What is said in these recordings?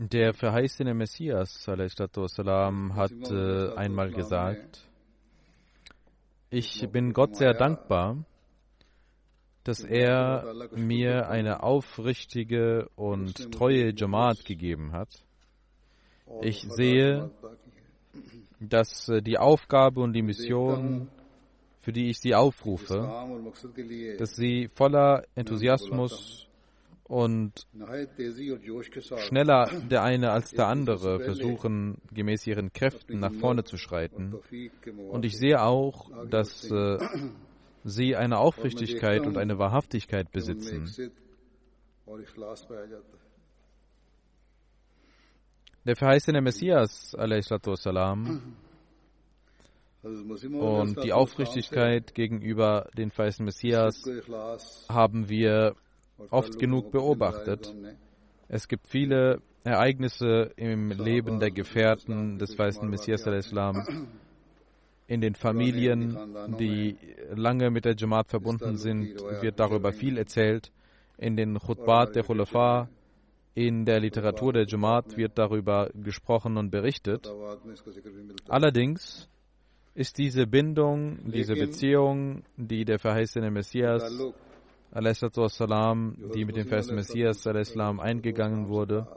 Der verheißene Messias والسلام, hat äh, einmal gesagt, ich bin Gott sehr dankbar, dass er mir eine aufrichtige und treue Jamaat gegeben hat. Ich sehe, dass äh, die Aufgabe und die Mission, für die ich sie aufrufe, dass sie voller Enthusiasmus und schneller der eine als der andere versuchen, gemäß ihren Kräften nach vorne zu schreiten. Und ich sehe auch, dass äh, sie eine Aufrichtigkeit und eine Wahrhaftigkeit besitzen. Der verheißene Messias, salam, und die Aufrichtigkeit gegenüber den verheißenen Messias haben wir oft genug beobachtet. Es gibt viele Ereignisse im Leben der Gefährten des weißen Messias al-Islam, in den Familien, die lange mit der Jamaat verbunden sind, wird darüber viel erzählt. In den Khutbat der Khulafa, in der Literatur der Jamaat wird darüber gesprochen und berichtet. Allerdings ist diese Bindung, diese Beziehung, die der verheißene Messias Salam, die mit dem Vers Messias Islam eingegangen wurde,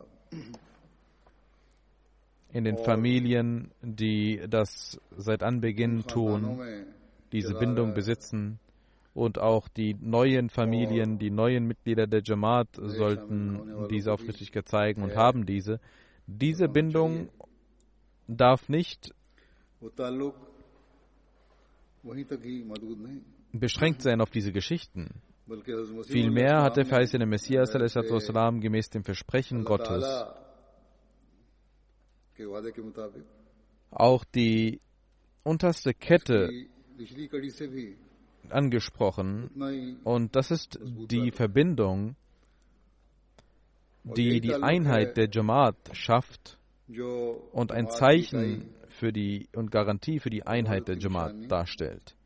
in den Familien, die das seit Anbeginn tun, diese Bindung besitzen und auch die neuen Familien, die neuen Mitglieder der Jamaat sollten diese Aufrichtigkeit zeigen und haben diese. Diese Bindung darf nicht beschränkt sein auf diese Geschichten. Vielmehr hat der verheißene Messias salam, gemäß dem Versprechen Gottes auch die unterste Kette angesprochen. und das ist die Verbindung, die die Einheit der Jamaat schafft und ein Zeichen für die und Garantie für die Einheit der Jamaat darstellt.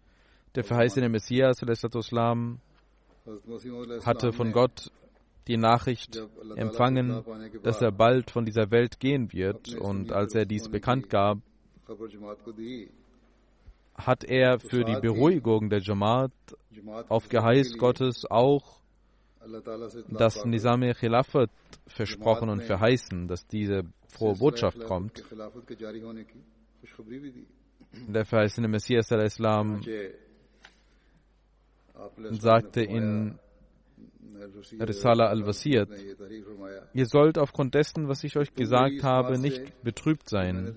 Der verheißene Messias salam, hatte von Gott die Nachricht empfangen, dass er bald von dieser Welt gehen wird. Und als er dies bekannt gab, hat er für die Beruhigung der Jamaat auf Geheiß Gottes auch das Nizam-e Khilafat versprochen und verheißen, dass diese frohe Botschaft kommt. Der verheißene Messias al-Islam sagte in Risala al-Wasiyat, ihr sollt aufgrund dessen, was ich euch gesagt habe, nicht betrübt sein.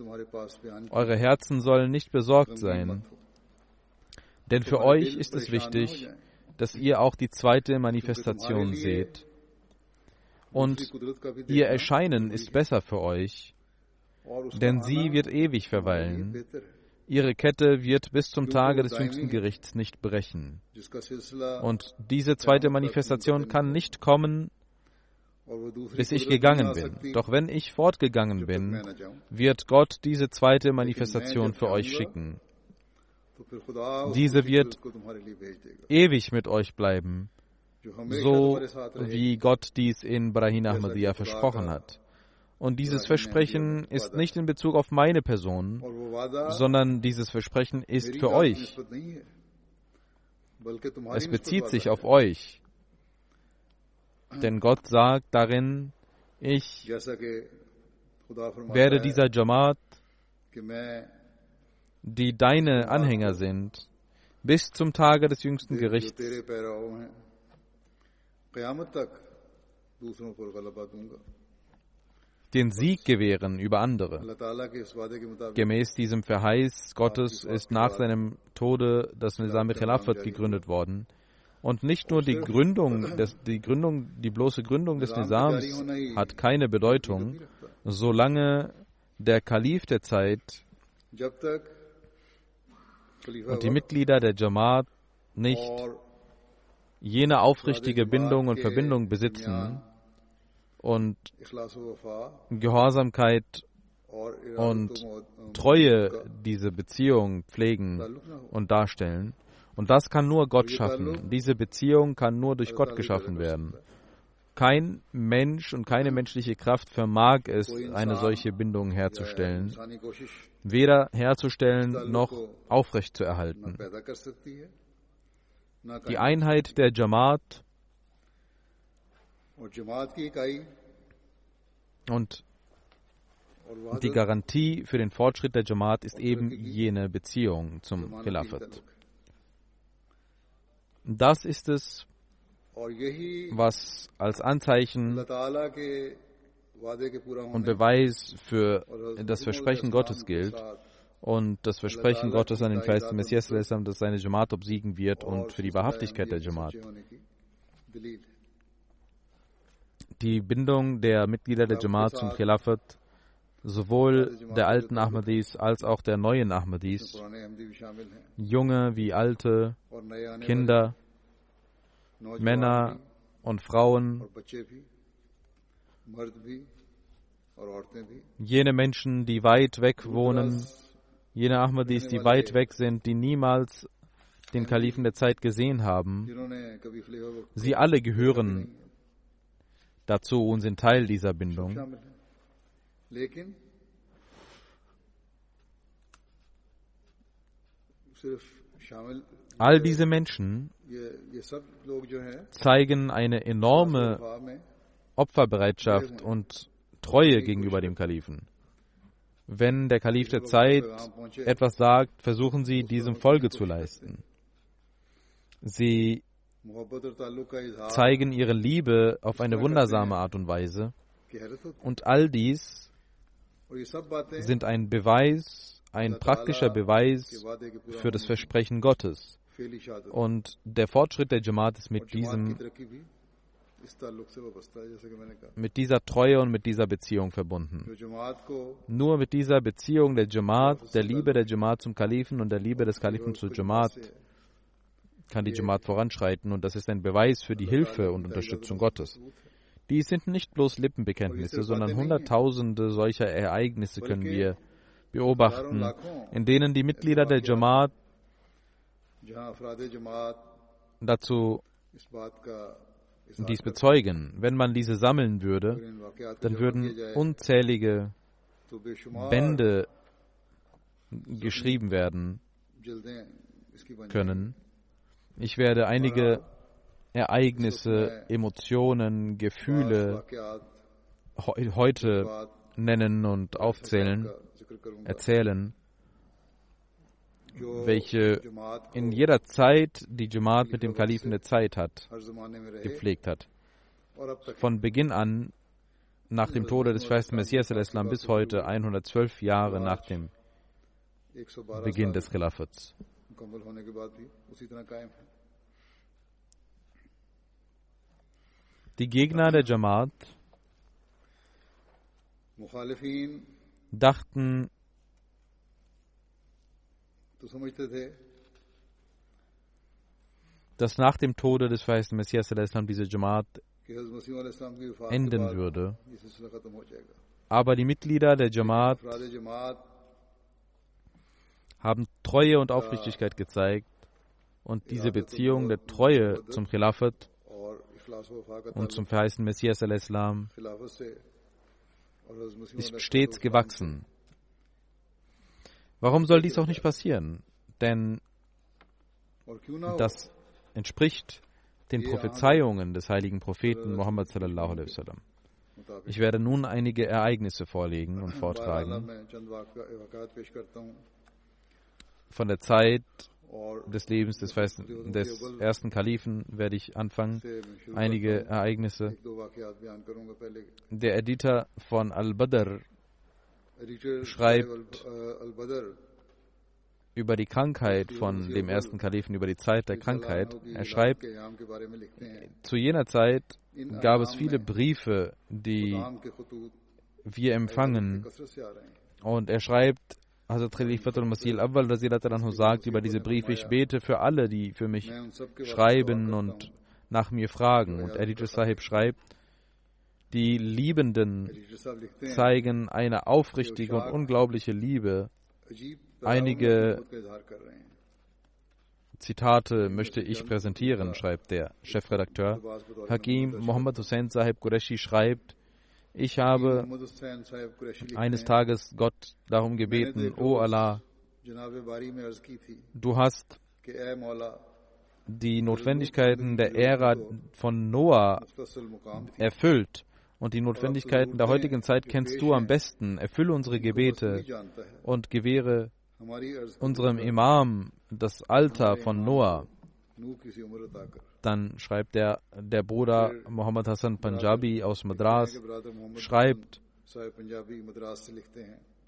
Eure Herzen sollen nicht besorgt sein. Denn für euch ist es wichtig, dass ihr auch die zweite Manifestation seht. Und ihr Erscheinen ist besser für euch, denn sie wird ewig verweilen. Ihre Kette wird bis zum Tage des jüngsten Gerichts nicht brechen. Und diese zweite Manifestation kann nicht kommen, bis ich gegangen bin. Doch wenn ich fortgegangen bin, wird Gott diese zweite Manifestation für euch schicken. Diese wird ewig mit euch bleiben, so wie Gott dies in Brahim Ahmadiyya versprochen hat. Und dieses Versprechen ist nicht in Bezug auf meine Person, sondern dieses Versprechen ist für euch. Es bezieht sich auf euch. Denn Gott sagt darin, ich werde dieser Jamaat, die deine Anhänger sind, bis zum Tage des jüngsten Gerichts den Sieg gewähren über andere. Gemäß diesem Verheiß Gottes ist nach seinem Tode das Nizam Khilafat gegründet worden. Und nicht nur die Gründung, des, die Gründung, die bloße Gründung des Nizams hat keine Bedeutung, solange der Kalif der Zeit und die Mitglieder der Jamaat nicht jene aufrichtige Bindung und Verbindung besitzen, und Gehorsamkeit und Treue diese Beziehung pflegen und darstellen. Und das kann nur Gott schaffen. Diese Beziehung kann nur durch Gott geschaffen werden. Kein Mensch und keine menschliche Kraft vermag es, eine solche Bindung herzustellen, weder herzustellen noch aufrechtzuerhalten. Die Einheit der Jamaat und die Garantie für den Fortschritt der Jamaat ist eben jene Beziehung zum Khilafat. Das ist es, was als Anzeichen und Beweis für das Versprechen Gottes gilt und das Versprechen Gottes an den feisten Messias, dass seine Jamaat obsiegen wird und für die Wahrhaftigkeit der Jamaat die Bindung der Mitglieder der Jamaat zum Khilafat, sowohl der alten Ahmadis als auch der neuen Ahmadis, junge wie alte, Kinder, Männer und Frauen, jene Menschen, die weit weg wohnen, jene Ahmadis, die weit weg sind, die niemals den Kalifen der Zeit gesehen haben, sie alle gehören dazu und sind Teil dieser Bindung. All diese Menschen zeigen eine enorme Opferbereitschaft und Treue gegenüber dem Kalifen. Wenn der Kalif der Zeit etwas sagt, versuchen sie, diesem Folge zu leisten. Sie zeigen ihre Liebe auf eine wundersame Art und Weise. Und all dies sind ein Beweis, ein praktischer Beweis für das Versprechen Gottes. Und der Fortschritt der Jamaat ist mit diesem mit dieser Treue und mit dieser Beziehung verbunden. Nur mit dieser Beziehung der Jamaat, der Liebe der Jamaat zum Kalifen und der Liebe des Kalifen zur Jamaat kann die Jamaat voranschreiten und das ist ein Beweis für die Hilfe und Unterstützung Gottes. Dies sind nicht bloß Lippenbekenntnisse, sondern Hunderttausende solcher Ereignisse können wir beobachten, in denen die Mitglieder der Jamaat dazu dies bezeugen. Wenn man diese sammeln würde, dann würden unzählige Bände geschrieben werden können ich werde einige Ereignisse, Emotionen, Gefühle heute nennen und aufzählen, erzählen, welche in jeder Zeit die Jamaat mit dem Kalifen der Zeit hat, gepflegt hat. Von Beginn an, nach dem Tode des feisten Messias al-Islam bis heute, 112 Jahre nach dem Beginn des Khilafats. Die Gegner der Jamaat dachten, dass nach dem Tode des verheißten Messias Islam diese Jamaat enden würde. Aber die Mitglieder der Jamaat haben Treue und Aufrichtigkeit gezeigt und diese Beziehung der Treue zum Khilafat und zum verheißten Messias al-Islam ist stets gewachsen. Warum soll dies auch nicht passieren? Denn das entspricht den Prophezeiungen des heiligen Propheten Muhammad sallallahu alaihi wasallam. Ich werde nun einige Ereignisse vorlegen und vortragen. Von der Zeit des Lebens des, des ersten Kalifen werde ich anfangen. Einige Ereignisse. Der Editor von Al-Badr schreibt über die Krankheit von dem ersten Kalifen, über die Zeit der Krankheit. Er schreibt, zu jener Zeit gab es viele Briefe, die wir empfangen. Und er schreibt, Hazrat Khalifatul Masih al-Awwal sagt über diese Briefe, ich bete für alle, die für mich schreiben und nach mir fragen. Und Editor Sahib schreibt, die Liebenden zeigen eine aufrichtige und unglaubliche Liebe. Einige Zitate möchte ich präsentieren, schreibt der Chefredakteur. Hakim Mohammed Hussein Sahib Qureshi schreibt, ich habe eines Tages Gott darum gebeten, O Allah, du hast die Notwendigkeiten der Ära von Noah erfüllt und die Notwendigkeiten der heutigen Zeit kennst du am besten. Erfülle unsere Gebete und gewähre unserem Imam das Alter von Noah. Dann schreibt der, der Bruder Muhammad Hassan Punjabi aus Madras, schreibt,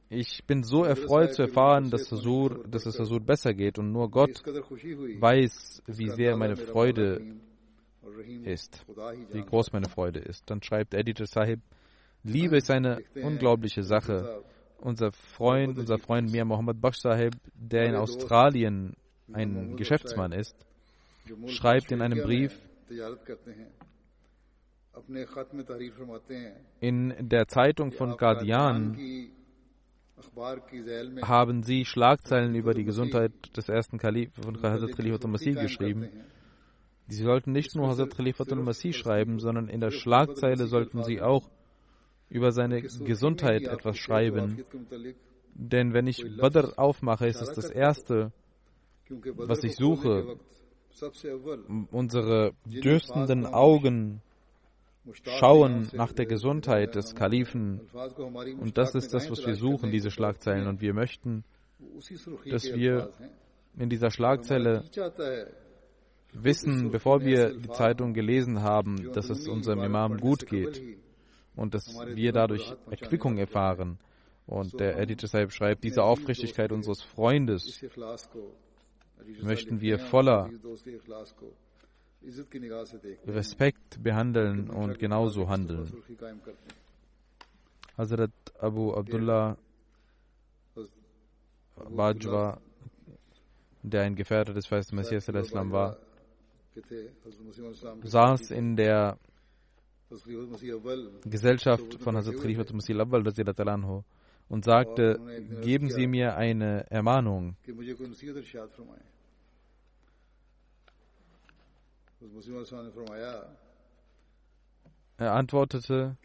ich bin so erfreut zu erfahren, dass, Hasur, dass es Hasur besser geht und nur Gott weiß, wie sehr meine Freude ist, wie groß meine Freude ist. Dann schreibt Editor Sahib, Liebe ist eine unglaubliche Sache. Unser Freund, unser Freund Mir Mohammed Baksh Sahib, der in Australien ein Geschäftsmann ist, schreibt in einem Brief, in der Zeitung von Guardian haben sie Schlagzeilen über die Gesundheit des ersten Kalifen von Hazrat Khalifatul Masih geschrieben. Sie sollten nicht nur Hazrat Khalifatul Masih schreiben, sondern in der Schlagzeile sollten sie auch über seine Gesundheit etwas schreiben. Denn wenn ich Badr aufmache, ist es das Erste, was ich suche. Unsere dürstenden Augen schauen nach der Gesundheit des Kalifen. Und das ist das, was wir suchen, diese Schlagzeilen. Und wir möchten, dass wir in dieser Schlagzeile wissen, bevor wir die Zeitung gelesen haben, dass es unserem Imam gut geht und dass wir dadurch Erquickung erfahren. Und der Editor Sahib schreibt, diese Aufrichtigkeit unseres Freundes möchten wir voller Respekt behandeln und genauso handeln. Hazrat Abu Abdullah Bajwa, der ein Gefährte des Feisten Messias war, saß in der Gesellschaft von Hazrat Khalifa Masih Awwal und sagte, geben Sie mir eine Ermahnung. Er antwortete,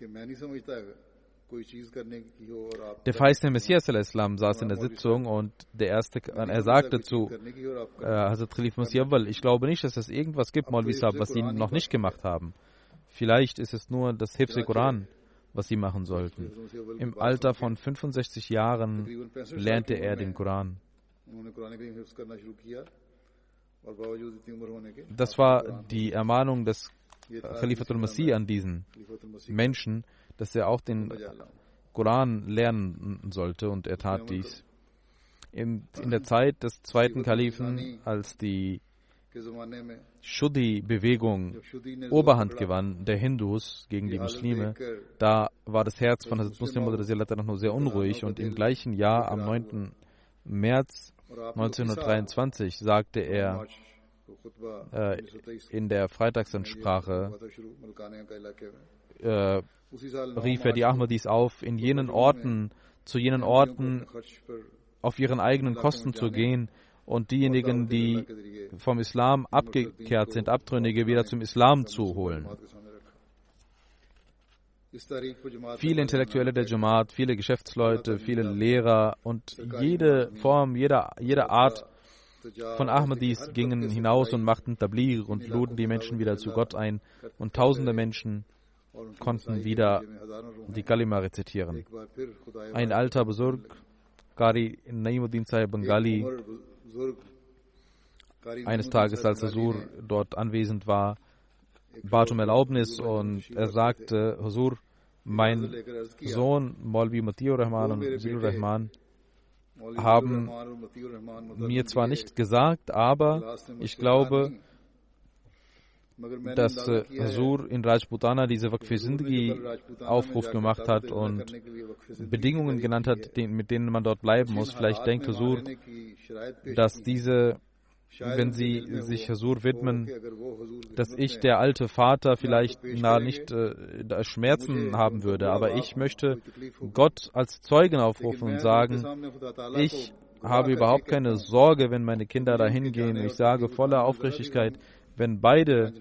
der feiste Messias saß in der Sitzung und der erste, er sagte zu äh, Hazrat Khalif Musiawal, ich glaube nicht, dass es irgendwas gibt, Maulvi Saab, was sie noch nicht gemacht haben. Vielleicht ist es nur das Hifse Koran, was sie machen sollten. Im Alter von 65 Jahren lernte er den Koran. Das war die Ermahnung des Khalifatul Masih an diesen Menschen, dass er auch den Koran lernen sollte und er tat dies. In, in der Zeit des zweiten Kalifen, als die Shuddhi-Bewegung Oberhand gewann, der Hindus gegen die Muslime, da war das Herz von Hazrat Muslim sehr unruhig und im gleichen Jahr, am 9. März 1923, sagte er, äh, in der Freitagsansprache äh, rief er die Ahmadis auf, in jenen Orten, zu jenen Orten auf ihren eigenen Kosten zu gehen und diejenigen, die vom Islam abgekehrt sind, Abtrünnige, wieder zum Islam zu holen. Viele Intellektuelle der Jamaat, viele Geschäftsleute, viele Lehrer und jede Form, jede, jede Art von Ahmadis gingen hinaus und machten Tablir und luden die Menschen wieder zu Gott ein und tausende Menschen konnten wieder die Kalima rezitieren. Ein alter Besurg, Kari Naimuddin Sahib Bengali, eines Tages, als Husur dort anwesend war, bat um Erlaubnis und er sagte, Husur, mein Sohn Maulvi Matiur Rahman und Zilur Rahman haben mir zwar nicht gesagt, aber ich glaube, dass äh, Hazur in Rajputana diese Waqf Sindhi Aufruf gemacht hat und Bedingungen genannt hat, mit denen man dort bleiben muss. Vielleicht denkt Hazur, dass diese wenn sie sich Hasur widmen, dass ich, der alte Vater, vielleicht na, nicht äh, Schmerzen haben würde. Aber ich möchte Gott als Zeugen aufrufen und sagen, ich habe überhaupt keine Sorge, wenn meine Kinder dahin gehen. Ich sage voller Aufrichtigkeit, wenn beide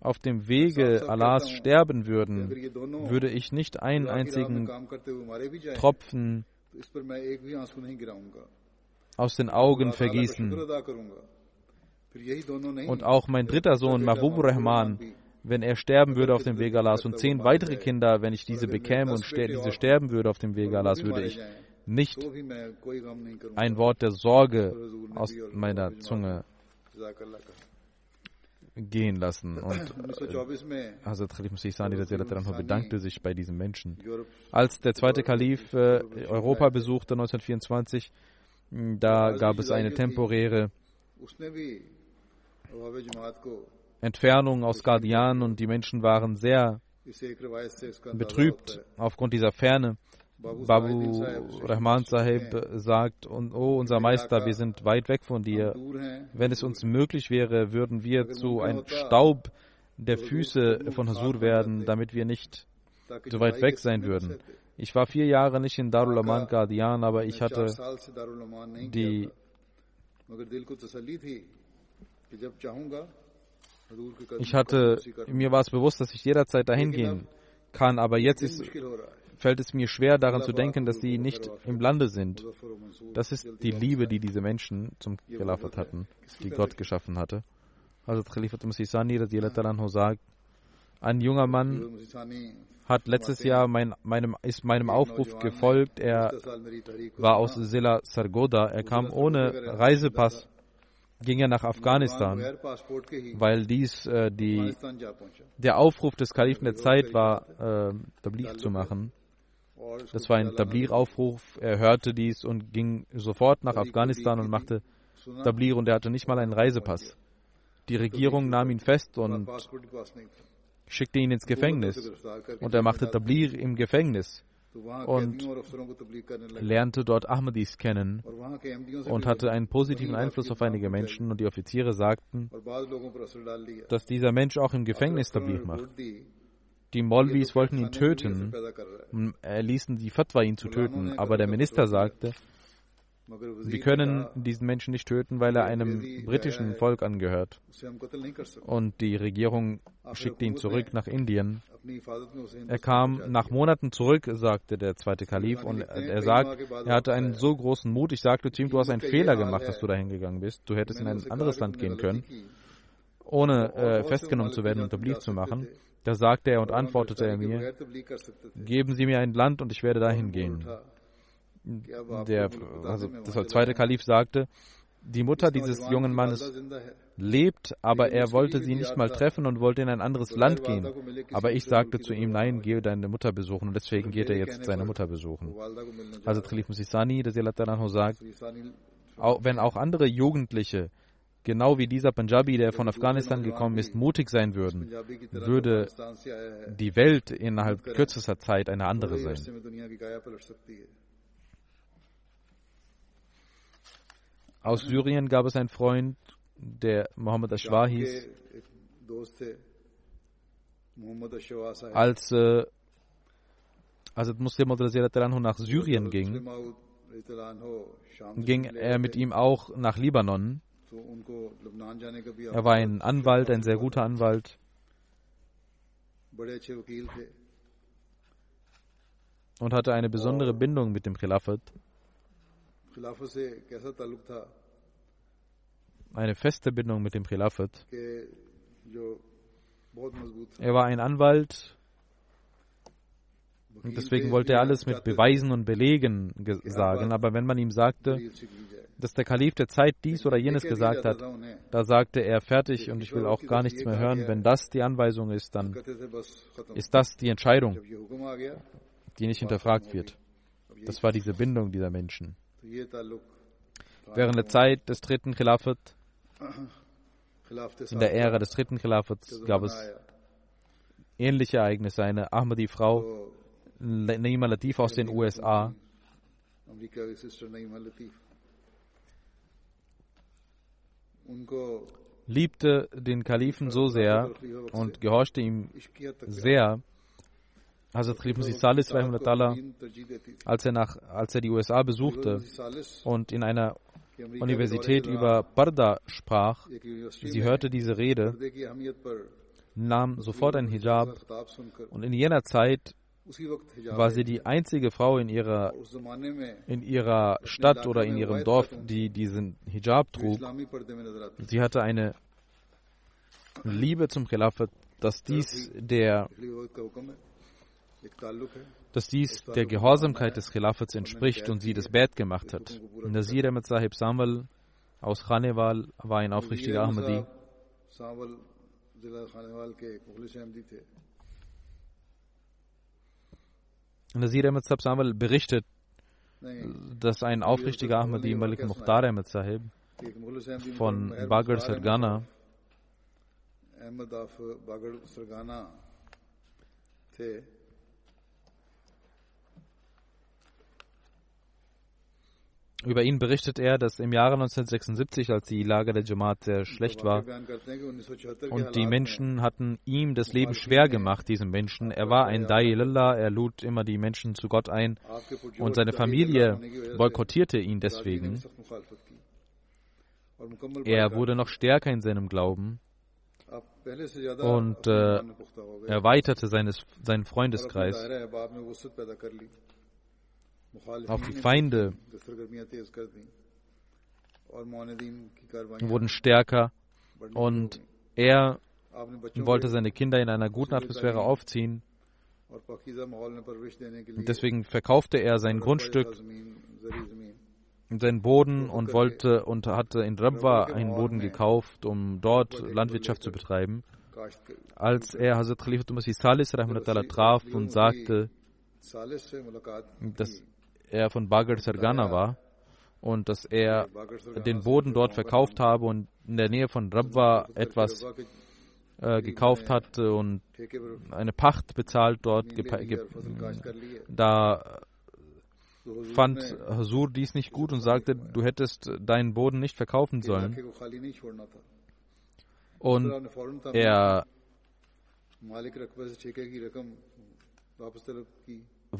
auf dem Wege Allahs sterben würden, würde ich nicht einen einzigen Tropfen aus den Augen vergießen. Und auch mein dritter Sohn, Mahbub Rahman, wenn er sterben würde auf dem Weg Allahs und zehn weitere Kinder, wenn ich diese bekäme und ster diese sterben würde auf dem Weg Allahs, würde ich nicht ein Wort der Sorge aus meiner Zunge gehen lassen. Und äh, Hazrat Khalif Masih Sani bedankte sich bei diesen Menschen. Als der zweite Kalif äh, Europa besuchte 1924, da gab es eine temporäre Entfernung aus Guardian und die Menschen waren sehr betrübt aufgrund dieser Ferne. Babu Rahman Sahib sagt, oh unser Meister, wir sind weit weg von dir. Wenn es uns möglich wäre, würden wir zu einem Staub der Füße von Hasur werden, damit wir nicht so weit weg sein würden. Ich war vier Jahre nicht in Darul Aman Guardian, aber ich hatte die ich hatte, mir war es bewusst, dass ich jederzeit dahin gehen kann, aber jetzt ist, fällt es mir schwer, daran zu denken, dass sie nicht im Lande sind. Das ist die Liebe, die diese Menschen zum Khilafat hatten, die Gott geschaffen hatte. Also Khalifat Musisani sagt, ein junger Mann hat letztes Jahr mein, meinem, ist meinem Aufruf gefolgt. Er war aus Silla Sargoda. Er kam ohne Reisepass ging er nach Afghanistan, weil dies äh, die, der Aufruf des Kalifen der Zeit war, äh, Tabligh zu machen. Das war ein Tabligh-Aufruf. Er hörte dies und ging sofort nach Afghanistan und machte Tabligh und er hatte nicht mal einen Reisepass. Die Regierung nahm ihn fest und schickte ihn ins Gefängnis. Und er machte Tabligh im Gefängnis und lernte dort Ahmadis kennen und hatte einen positiven Einfluss auf einige Menschen und die Offiziere sagten, dass dieser Mensch auch im Gefängnis stabil macht. Die Molvis wollten ihn töten, erließen die Fatwa, ihn zu töten, aber der Minister sagte, wir können diesen Menschen nicht töten, weil er einem britischen Volk angehört. Und die Regierung schickte ihn zurück nach Indien. Er kam nach Monaten zurück, sagte der zweite Kalif, und er sagt, er hatte einen so großen Mut. Ich sagte zu ihm, du hast einen Fehler gemacht, dass du dahin gegangen bist. Du hättest in ein anderes Land gehen können, ohne äh, festgenommen zu werden und Tabligh zu machen. Da sagte er und antwortete er mir, geben Sie mir ein Land und ich werde dahin gehen der, also das zweite Kalif sagte, die Mutter dieses jungen Mannes lebt, aber er wollte sie nicht mal treffen und wollte in ein anderes Land gehen. Aber ich sagte zu ihm, nein, gehe deine Mutter besuchen und deswegen geht er jetzt seine Mutter besuchen. Also Khalif Musisani, der Silatananho sagt, auch, wenn auch andere Jugendliche, genau wie dieser Punjabi, der von Afghanistan gekommen ist, mutig sein würden, würde die Welt innerhalb kürzester Zeit eine andere sein. Aus Syrien gab es einen Freund, der Mohammed Ashwa hieß. Als äh, Hazrat Muslim nach Syrien ging, ging er mit ihm auch nach Libanon. Er war ein Anwalt, ein sehr guter Anwalt. Und hatte eine besondere Bindung mit dem Khilafat eine feste Bindung mit dem Khilafat. Er war ein Anwalt und deswegen wollte er alles mit Beweisen und Belegen sagen. Aber wenn man ihm sagte, dass der Kalif der Zeit dies oder jenes gesagt hat, da sagte er fertig und ich will auch gar nichts mehr hören. Wenn das die Anweisung ist, dann ist das die Entscheidung, die nicht hinterfragt wird. Das war diese Bindung dieser Menschen. Während der Zeit des dritten Khilafat, in der Ära des dritten Khilafats, gab es ähnliche Ereignisse. Eine Ahmadi-Frau, Naima Latif aus den USA, liebte den Kalifen so sehr und gehorchte ihm sehr, Hazrat Khalif Musi Salih als er, nach, als er die USA besuchte und in einer Universität über Barda sprach. Sie hörte diese Rede, nahm sofort ein Hijab und in jener Zeit war sie die einzige Frau in ihrer, in ihrer Stadt oder in ihrem Dorf, die diesen Hijab trug. Sie hatte eine Liebe zum Khilafat, dass dies der dass dies der Gehorsamkeit des Khilafats entspricht und sie das Bad gemacht hat. Nasir Ahmed Sahib Samwal aus Khanewal war ein aufrichtiger Ahmadi. Nasir Ahmed Sahib Samwal berichtet, dass ein aufrichtiger Ahmadi Malik Mukhtar Ahmed Sahib von Bagar Sargana Über ihn berichtet er, dass im Jahre 1976, als die Lage der Jamaat sehr schlecht war und die Menschen hatten ihm das Leben schwer gemacht, diesen Menschen. Er war ein Dai Lillah, er lud immer die Menschen zu Gott ein und seine Familie boykottierte ihn deswegen. Er wurde noch stärker in seinem Glauben und äh, erweiterte seines, seinen Freundeskreis. Auch die Feinde wurden stärker und er wollte seine Kinder in einer guten Atmosphäre aufziehen. Deswegen verkaufte er sein Grundstück, und seinen Boden und wollte und hatte in Rabwa einen Boden gekauft, um dort Landwirtschaft zu betreiben. Als er Hazrat Khalifa Masih Salis traf und sagte, dass er von Bagar Sargana war und dass er den Boden dort verkauft habe und in der Nähe von Rabwa etwas äh, gekauft hat und eine Pacht bezahlt dort. Da fand Hasur dies nicht gut und sagte, du hättest deinen Boden nicht verkaufen sollen. Und er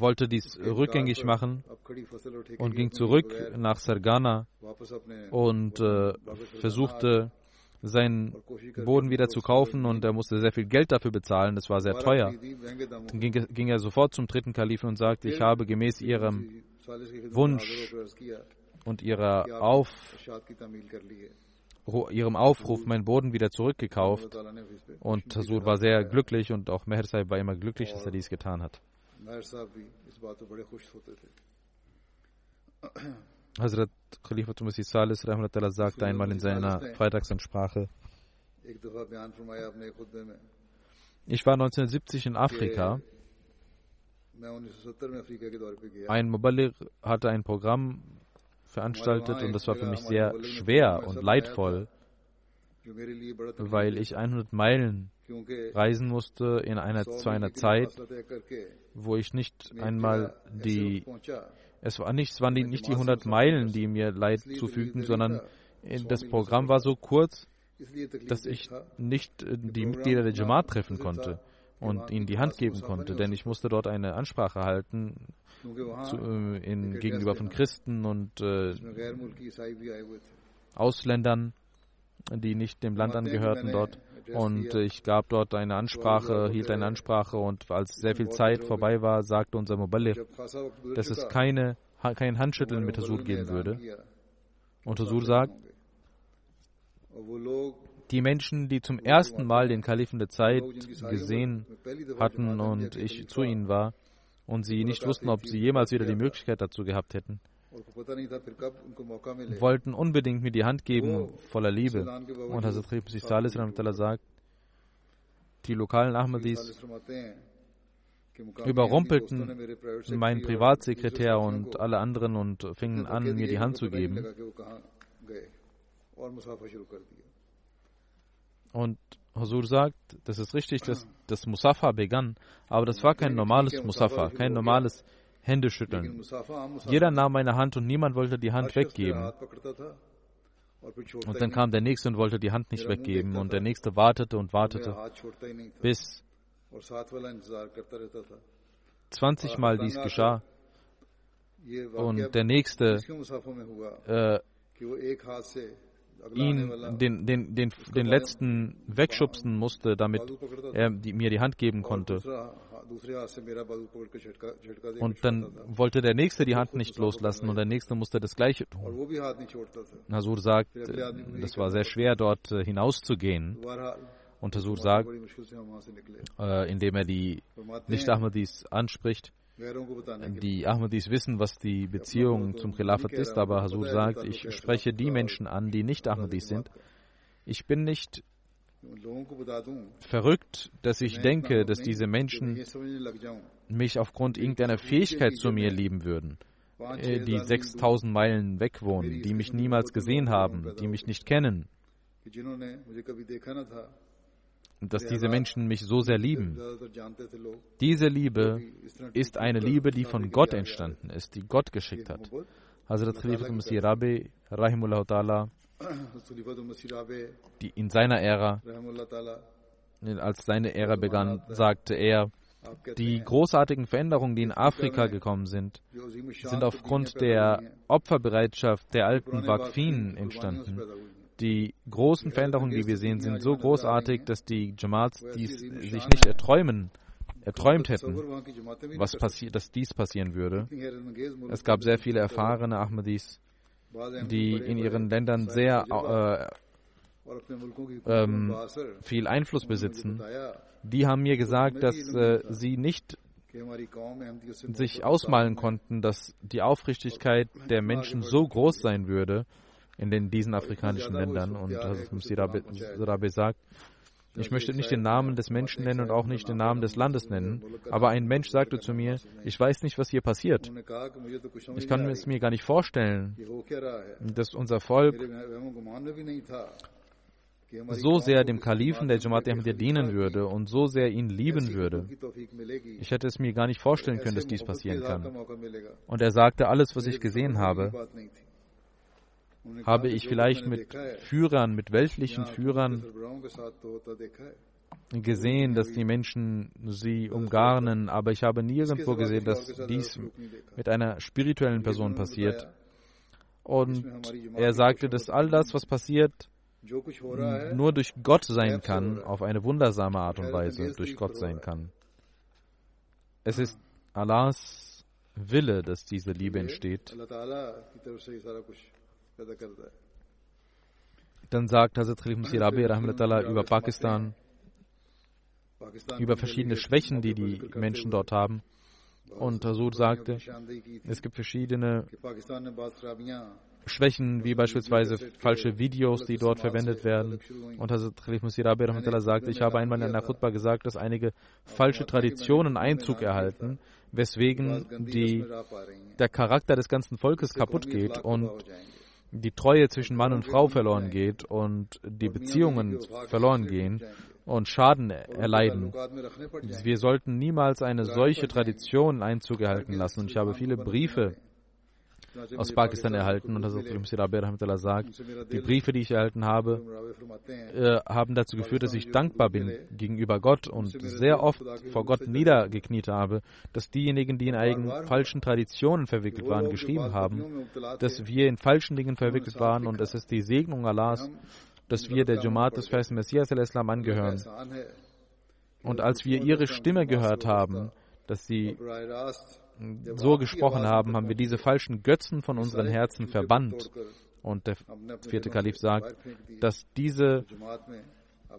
wollte dies rückgängig machen und ging zurück nach Sargana und äh, versuchte, seinen Boden wieder zu kaufen und er musste sehr viel Geld dafür bezahlen, das war sehr teuer. Dann ging, ging er sofort zum dritten Kalifen und sagte, ich habe gemäß ihrem Wunsch und ihrer Auf, ihrem Aufruf meinen Boden wieder zurückgekauft. Und Tasur war sehr glücklich und auch Meher war immer glücklich, dass er dies getan hat. Hazrat Khalifa Masih Salis sagte einmal in seiner Freitagsansprache, ich war 1970 in Afrika. Ein Muballir hatte ein Programm veranstaltet und das war für mich sehr schwer und leidvoll, weil ich 100 Meilen reisen musste in einer, zu einer Zeit, wo ich nicht einmal die, es, war nicht, es waren die, nicht die 100 Meilen, die mir Leid zufügten, sondern das Programm war so kurz, dass ich nicht äh, die Mitglieder der Jamaat treffen konnte und ihnen die Hand geben konnte, denn ich musste dort eine Ansprache halten zu, ähm, in, gegenüber von Christen und äh, Ausländern die nicht dem Land angehörten dort. Und ich gab dort eine Ansprache, hielt eine Ansprache und als sehr viel Zeit vorbei war, sagte unser Muballigh, dass es keine, kein Handschütteln mit Hasur geben würde. Und Hasur sagt, die Menschen, die zum ersten Mal den Kalifen der Zeit gesehen hatten und ich zu ihnen war und sie nicht wussten, ob sie jemals wieder die Möglichkeit dazu gehabt hätten, wollten unbedingt mir die Hand geben, voller Liebe. Und Hazrat Salis sagt, die lokalen Ahmadis überrumpelten meinen Privatsekretär und alle anderen und fingen an, mir die Hand zu geben. Und Huzur sagt, das ist richtig, dass das Musafa begann, aber das war kein normales Musafa, kein normales Händeschütteln. Jeder nahm meine Hand und niemand wollte die Hand weggeben. Und dann kam der Nächste und wollte die Hand nicht weggeben. Und der Nächste wartete und wartete, bis 20 Mal dies geschah. Und der Nächste äh, ihn, den, den, den, den letzten wegschubsen musste, damit er die, mir die Hand geben konnte. Und dann wollte der Nächste die Hand nicht loslassen und der Nächste musste das Gleiche tun. Nasur sagt, das war sehr schwer, dort äh, hinauszugehen. Und Nasur sagt, äh, indem er die Nicht-Ahmadis anspricht, die Ahmadis wissen, was die Beziehung zum Khilafat ist, aber Hasur sagt, ich spreche die Menschen an, die nicht Ahmadis sind. Ich bin nicht verrückt, dass ich denke, dass diese Menschen mich aufgrund irgendeiner Fähigkeit zu mir lieben würden, äh, die 6000 Meilen weg wohnen, die mich niemals gesehen haben, die mich nicht kennen dass diese Menschen mich so sehr lieben. Diese Liebe ist eine Liebe, die von Gott entstanden ist, die Gott geschickt hat. Hazrat Khalifa Masih Rabi, Rahimullah Ta'ala, die in seiner Ära, als seine Ära begann, sagte er, die großartigen Veränderungen, die in Afrika gekommen sind, sind aufgrund der Opferbereitschaft der alten Wakfin entstanden, die großen Veränderungen, die wir sehen, sind so großartig, dass die Jamaats dies sich nicht erträumen, erträumt hätten, was dass dies passieren würde. Es gab sehr viele erfahrene Ahmadis, die in ihren Ländern sehr äh, ähm, viel Einfluss besitzen. Die haben mir gesagt, dass äh, sie nicht sich ausmalen konnten, dass die Aufrichtigkeit der Menschen so groß sein würde, in den, diesen afrikanischen Ländern. Und Sirabe sagt, ich möchte nicht den Namen des Menschen nennen und auch nicht den Namen des Landes nennen, aber ein Mensch sagte zu mir, ich weiß nicht, was hier passiert. Ich kann es mir gar nicht vorstellen, dass unser Volk so sehr dem Kalifen der Jamaat Ahmadiyya dienen würde und so sehr ihn lieben würde. Ich hätte es mir gar nicht vorstellen können, dass dies passieren kann. Und er sagte, alles, was ich gesehen habe, habe ich vielleicht mit Führern, mit weltlichen Führern gesehen, dass die Menschen sie umgarnen, aber ich habe nirgendwo gesehen, dass dies mit einer spirituellen Person passiert. Und er sagte, dass all das, was passiert, nur durch Gott sein kann, auf eine wundersame Art und Weise durch Gott sein kann. Es ist Allahs Wille, dass diese Liebe entsteht. Dann sagt Hazrat Khalif Musir Rabi über Pakistan, über verschiedene Schwächen, die die Menschen dort haben. Und Hazur sagte, es gibt verschiedene Schwächen, wie beispielsweise falsche Videos, die dort verwendet werden. Und Hazrat Khalif Musir Rabi sagte, ich habe einmal in einer Khutbah gesagt, dass einige falsche Traditionen Einzug erhalten, weswegen die, der Charakter des ganzen Volkes kaputt geht und die Treue zwischen Mann und Frau verloren geht und die Beziehungen verloren gehen und Schaden erleiden. Wir sollten niemals eine solche Tradition Einzug erhalten lassen. Und ich habe viele Briefe aus Pakistan erhalten und Hazrat. Rabir Rahmatullah sagt, die Briefe, die ich erhalten habe, äh, haben dazu geführt, dass ich dankbar bin gegenüber Gott und sehr oft vor Gott niedergekniet habe, dass diejenigen, die in eigenen falschen Traditionen verwickelt waren, geschrieben haben, dass wir in falschen Dingen verwickelt waren und es ist die Segnung Allahs, dass wir der Jamaat des Festen Messias al-Islam angehören. Und als wir ihre Stimme gehört haben, dass sie so gesprochen haben, haben wir diese falschen Götzen von unseren Herzen verbannt. Und der vierte Kalif sagt, dass diese,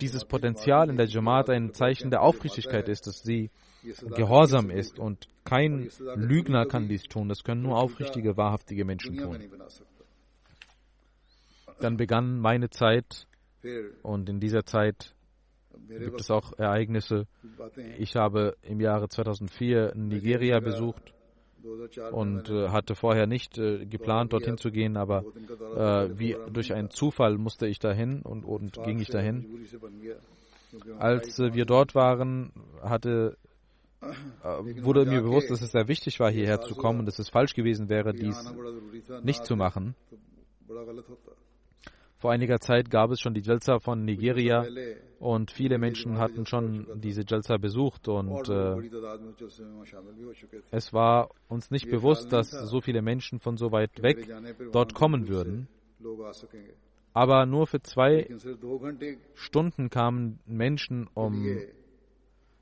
dieses Potenzial in der Jamaat ein Zeichen der Aufrichtigkeit ist, dass sie gehorsam ist und kein Lügner kann dies tun. Das können nur aufrichtige, wahrhaftige Menschen tun. Dann begann meine Zeit und in dieser Zeit gibt es auch Ereignisse. Ich habe im Jahre 2004 Nigeria besucht und äh, hatte vorher nicht äh, geplant, dorthin zu gehen, aber äh, wie durch einen Zufall musste ich dahin und, und ging ich dahin. Als äh, wir dort waren, hatte, äh, wurde mir bewusst, dass es sehr wichtig war, hierher zu kommen und dass es falsch gewesen wäre, dies nicht zu machen. Vor einiger Zeit gab es schon die Jalsa von Nigeria und viele Menschen hatten schon diese Jalsa besucht und äh, es war uns nicht bewusst, dass so viele Menschen von so weit weg dort kommen würden. Aber nur für zwei Stunden kamen Menschen, um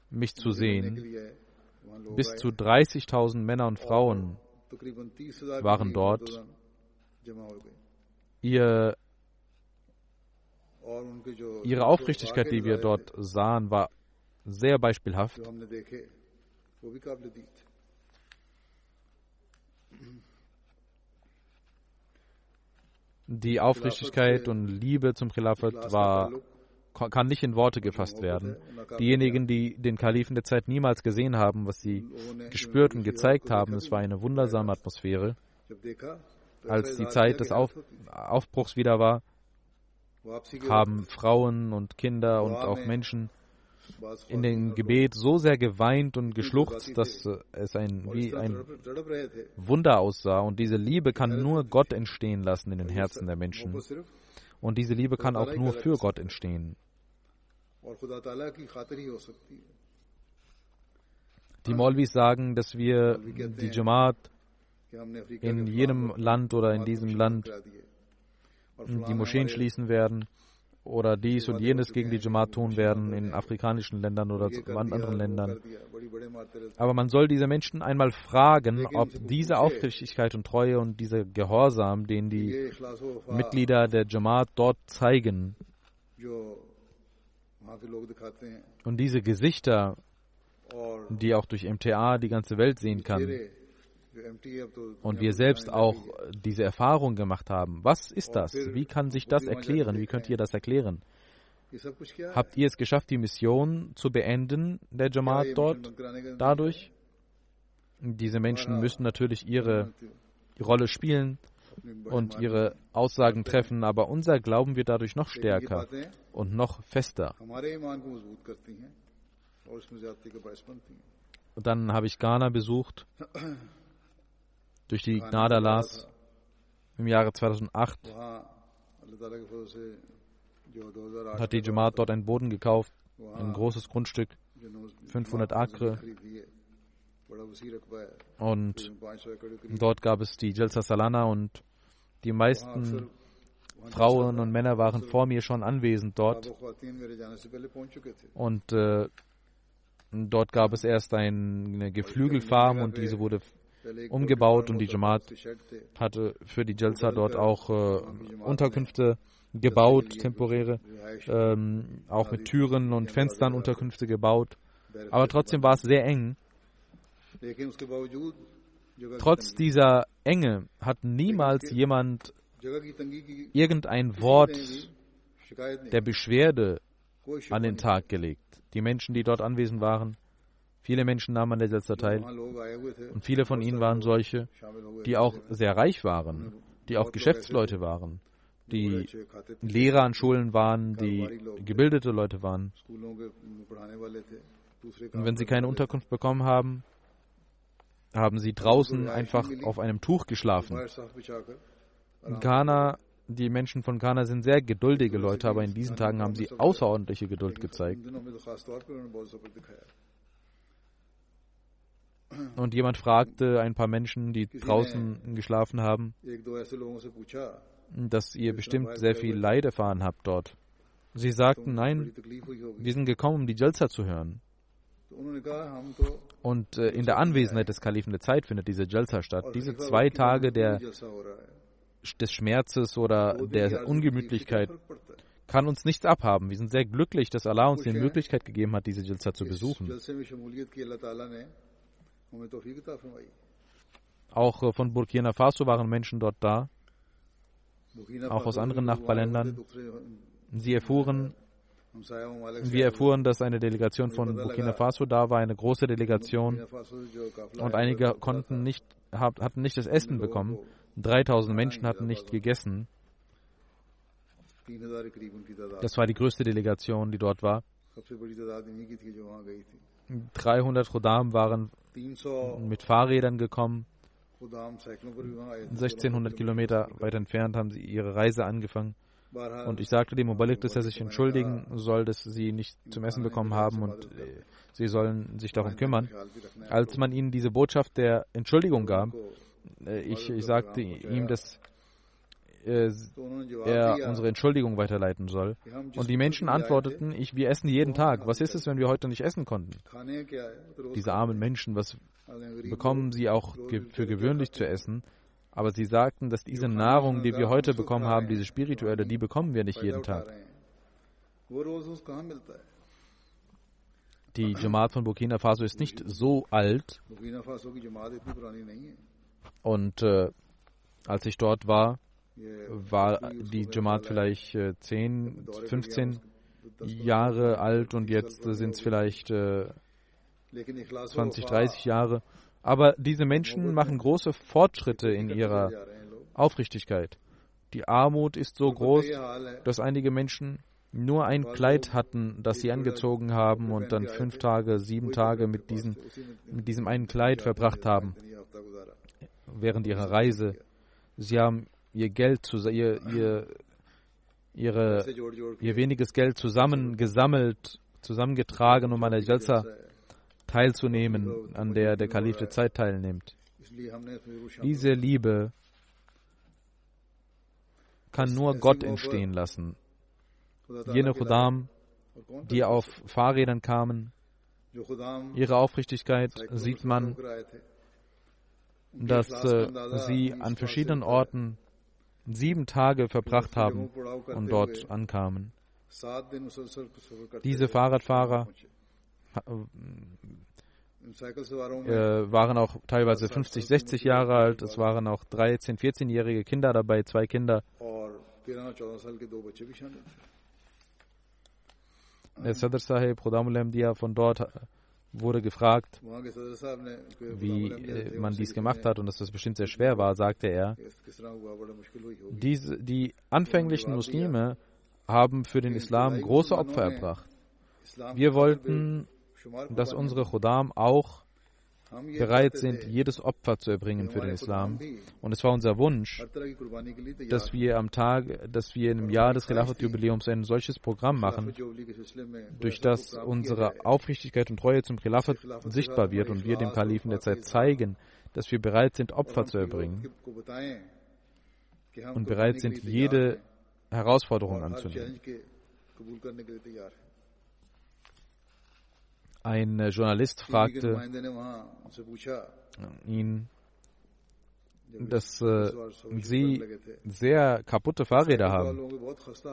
mich zu sehen. Bis zu 30.000 Männer und Frauen waren dort. Ihr Ihre Aufrichtigkeit, die wir dort sahen, war sehr beispielhaft. Die Aufrichtigkeit und Liebe zum Khilafat war, kann nicht in Worte gefasst werden. Diejenigen, die den Kalifen der Zeit niemals gesehen haben, was sie gespürt und gezeigt haben, es war eine wundersame Atmosphäre. Als die Zeit des Auf Aufbruchs wieder war, haben Frauen und Kinder und auch Menschen in dem Gebet so sehr geweint und geschluchzt, dass es ein, wie ein Wunder aussah. Und diese Liebe kann nur Gott entstehen lassen in den Herzen der Menschen. Und diese Liebe kann auch nur für Gott entstehen. Die Molvis sagen, dass wir die Jamaat in jedem Land oder in diesem Land die Moscheen schließen werden oder dies und jenes gegen die Jamaat tun werden in afrikanischen Ländern oder anderen Ländern. Aber man soll diese Menschen einmal fragen, ob diese Aufrichtigkeit und Treue und dieser Gehorsam, den die Mitglieder der Jamaat dort zeigen, und diese Gesichter, die auch durch MTA die ganze Welt sehen kann, und wir selbst auch diese Erfahrung gemacht haben. Was ist das? Wie kann sich das erklären? Wie könnt ihr das erklären? Habt ihr es geschafft, die Mission zu beenden, der Jamaat dort, dadurch? Diese Menschen müssen natürlich ihre Rolle spielen und ihre Aussagen treffen, aber unser Glauben wird dadurch noch stärker und noch fester. Dann habe ich Ghana besucht durch die Gnade Allahs im Jahre 2008 hat die Jamaat dort einen Boden gekauft, ein großes Grundstück, 500 Akre. Und dort gab es die Jalsa Salana und die meisten Frauen und Männer waren vor mir schon anwesend dort. Und äh, dort gab es erst eine Geflügelfarm und diese wurde umgebaut und die Jamaat hatte für die Jalsa dort auch äh, Unterkünfte gebaut, temporäre, ähm, auch mit Türen und Fenstern Unterkünfte gebaut. Aber trotzdem war es sehr eng. Trotz dieser Enge hat niemals jemand irgendein Wort der Beschwerde an den Tag gelegt. Die Menschen, die dort anwesend waren, Viele Menschen nahmen an der Jalsa teil. und viele von ihnen waren solche, die auch sehr reich waren, die auch Geschäftsleute waren, die Lehrer an Schulen waren, die gebildete Leute waren. Und wenn sie keine Unterkunft bekommen haben, haben sie draußen einfach auf einem Tuch geschlafen. In Ghana, die Menschen von Ghana sind sehr geduldige Leute, aber in diesen Tagen haben sie außerordentliche Geduld gezeigt. Und jemand fragte ein paar Menschen, die draußen geschlafen haben, dass ihr bestimmt sehr viel Leid erfahren habt dort. Sie sagten, nein, wir sind gekommen, um die Jalsa zu hören. Und äh, in der Anwesenheit des Kalifen der Zeit findet diese Jalsa statt. Diese zwei Tage der, des Schmerzes oder der Ungemütlichkeit kann uns nichts abhaben. Wir sind sehr glücklich, dass Allah uns die Möglichkeit gegeben hat, diese Jalsa zu besuchen. Auch äh, von Burkina Faso waren Menschen dort da, auch aus anderen Nachbarländern. Sie erfuhren, wir erfuhren, dass eine Delegation von Burkina Faso da war, eine große Delegation, und einige konnten nicht, hatten nicht das Essen bekommen. 3000 Menschen hatten nicht gegessen. Das war die größte Delegation, die dort war. 300 Khodam waren mit Fahrrädern gekommen. 1600 Kilometer weit entfernt haben sie ihre Reise angefangen. Und ich sagte dem Mubalik, dass er sich entschuldigen soll, dass sie nicht zum Essen bekommen haben und äh, sie sollen sich darum kümmern. Als man ihnen diese Botschaft der Entschuldigung gab, äh, ich, ich sagte ihm, dass äh, er unsere Entschuldigung weiterleiten soll. Und die Menschen antworteten, ich, wir essen jeden Tag. Was ist es, wenn wir heute nicht essen konnten? Diese armen Menschen, was bekommen sie auch für gewöhnlich zu essen? Aber sie sagten, dass diese Nahrung, die wir heute bekommen haben, diese spirituelle, die bekommen wir nicht jeden Tag. Die Jamaat von Burkina Faso ist nicht so alt. Und äh, als ich dort war, war die Jamaat vielleicht äh, 10, 15 Jahre alt und jetzt sind es vielleicht äh, 20, 30 Jahre. Aber diese Menschen machen große Fortschritte in ihrer Aufrichtigkeit. Die Armut ist so groß, dass einige Menschen nur ein Kleid hatten, das sie angezogen haben und dann fünf Tage, sieben Tage mit, diesen, mit diesem einen Kleid verbracht haben während ihrer Reise. Sie haben ihr Geld, ihr, ihr, ihre, ihr weniges Geld zusammengesammelt, zusammengetragen, um an der Jalsa teilzunehmen, an der der Kalif der Zeit teilnimmt. Diese Liebe kann nur Gott entstehen lassen. Jene Khudam, die auf Fahrrädern kamen, ihre Aufrichtigkeit sieht man, dass äh, sie an verschiedenen Orten sieben Tage verbracht haben und dort ankamen. Diese Fahrradfahrer äh, waren auch teilweise 50, 60 Jahre alt. Es waren auch 13, 14-jährige Kinder dabei, zwei Kinder. Der Sadr Sahib Khodamul Ahmadiyya von dort wurde gefragt, wie äh, man dies gemacht hat und dass das bestimmt sehr schwer war, sagte er. Diese, die anfänglichen Muslime haben für den Islam große Opfer erbracht. Wir wollten, dass unsere Khodam auch bereit sind, jedes Opfer zu erbringen für den Islam. Und es war unser Wunsch, dass wir am Tag, dass wir im Jahr des Khilafat-Jubiläums ein solches Programm machen, durch das unsere Aufrichtigkeit und Treue zum Khilafat sichtbar wird und wir dem Kalifen der Zeit zeigen, dass wir bereit sind, Opfer zu erbringen und bereit sind, jede Herausforderung anzunehmen. Ein äh, Journalist fragte ihn, dass äh, sie sehr kaputte Fahrräder haben.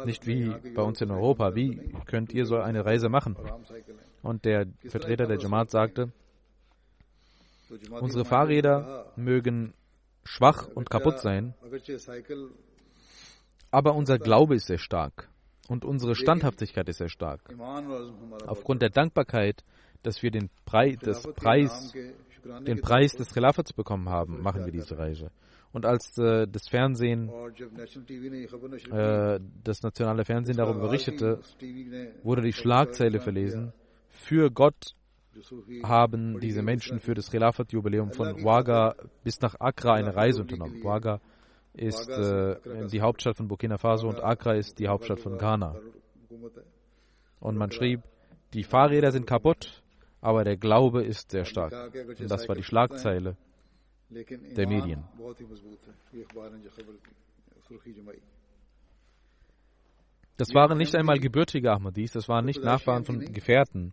Nicht wie bei uns in Europa. Wie könnt ihr so eine Reise machen? Und der Vertreter der Jamaat sagte, unsere Fahrräder mögen schwach und kaputt sein, aber unser Glaube ist sehr stark und unsere Standhaftigkeit ist sehr stark. Aufgrund der Dankbarkeit dass wir den, Preis, des Preis, den Preis des Khilafats bekommen haben, machen wir diese Reise. Und als äh, das Fernsehen, äh, das nationale Fernsehen darüber berichtete, wurde die Schlagzeile verlesen, für Gott haben diese Menschen für das Khilafat-Jubiläum von Ouaga bis nach Accra eine Reise unternommen. Ouaga ist äh, die Hauptstadt von Burkina Faso und Accra ist die Hauptstadt von Ghana. Und man schrieb, die Fahrräder sind kaputt, aber der Glaube ist sehr stark. Und das war die Schlagzeile der Medien. Das waren nicht einmal gebürtige Ahmadis, das waren nicht Nachfahren von Gefährten.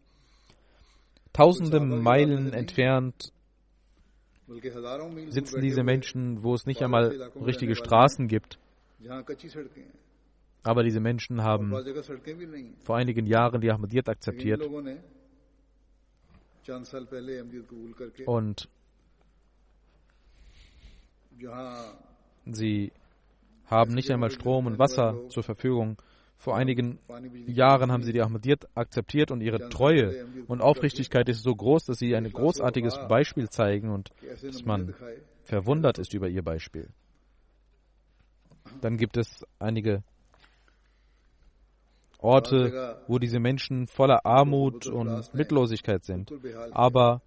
Tausende Meilen entfernt sitzen diese Menschen, wo es nicht einmal richtige Straßen gibt. Aber diese Menschen haben vor einigen Jahren die Ahmadiyyat akzeptiert. Und sie haben nicht einmal Strom und Wasser zur Verfügung. Vor einigen Jahren haben sie die Ahmadiyyat akzeptiert und ihre Treue und Aufrichtigkeit ist so groß, dass sie ein großartiges Beispiel zeigen und dass man verwundert ist über ihr Beispiel. Dann gibt es einige Orte, wo diese Menschen voller Armut und Mittellosigkeit sind. Aber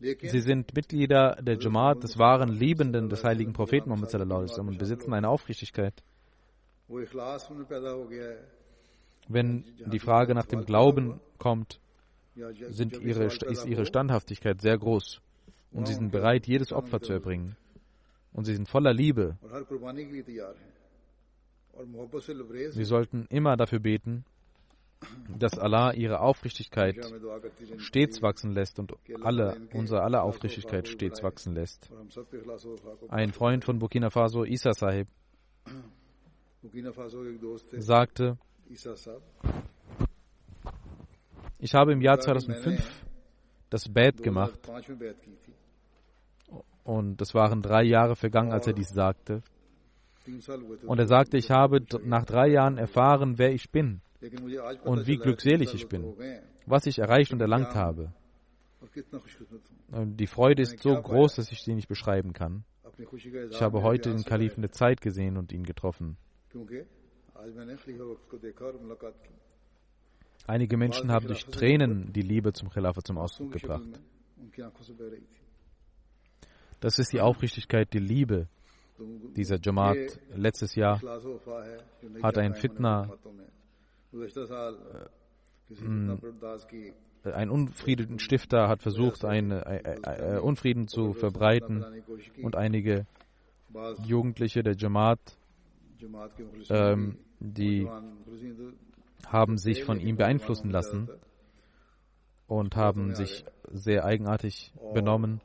sie sind Mitglieder der Jamaat des wahren Liebenden des heiligen Propheten Muhammad und besitzen eine Aufrichtigkeit. Wenn die Frage nach dem Glauben kommt, ihre, ist ihre Standhaftigkeit sehr groß und sie sind bereit, jedes Opfer zu erbringen. Und sie sind voller Liebe. Sie sollten immer dafür beten, dass Allah ihre Aufrichtigkeit stets wachsen lässt und alle, unsere aller Aufrichtigkeit stets wachsen lässt. Ein Freund von Burkina Faso, Isa Sahib, sagte, ich habe im Jahr 2005 das Bad gemacht und es waren drei Jahre vergangen, als er dies sagte. Und er sagte, ich habe nach drei Jahren erfahren, wer ich bin und wie glückselig ich bin, was ich erreicht und erlangt habe. Die Freude ist so groß, dass ich sie nicht beschreiben kann. Ich habe heute den Kalifen der Zeit gesehen und ihn getroffen. Einige Menschen haben durch Tränen die Liebe zum Khilafah zum Ausdruck gebracht. Das ist die Aufrichtigkeit, die Liebe dieser Jamaat. Letztes Jahr hat ein Fitna, äh, ein Unfriedenstifter hat versucht, einen äh, äh, Unfrieden zu verbreiten. und einige Jugendliche der Jamaat ähm, die haben sich von ihm beeinflussen lassen und haben sich sehr eigenartig benommen.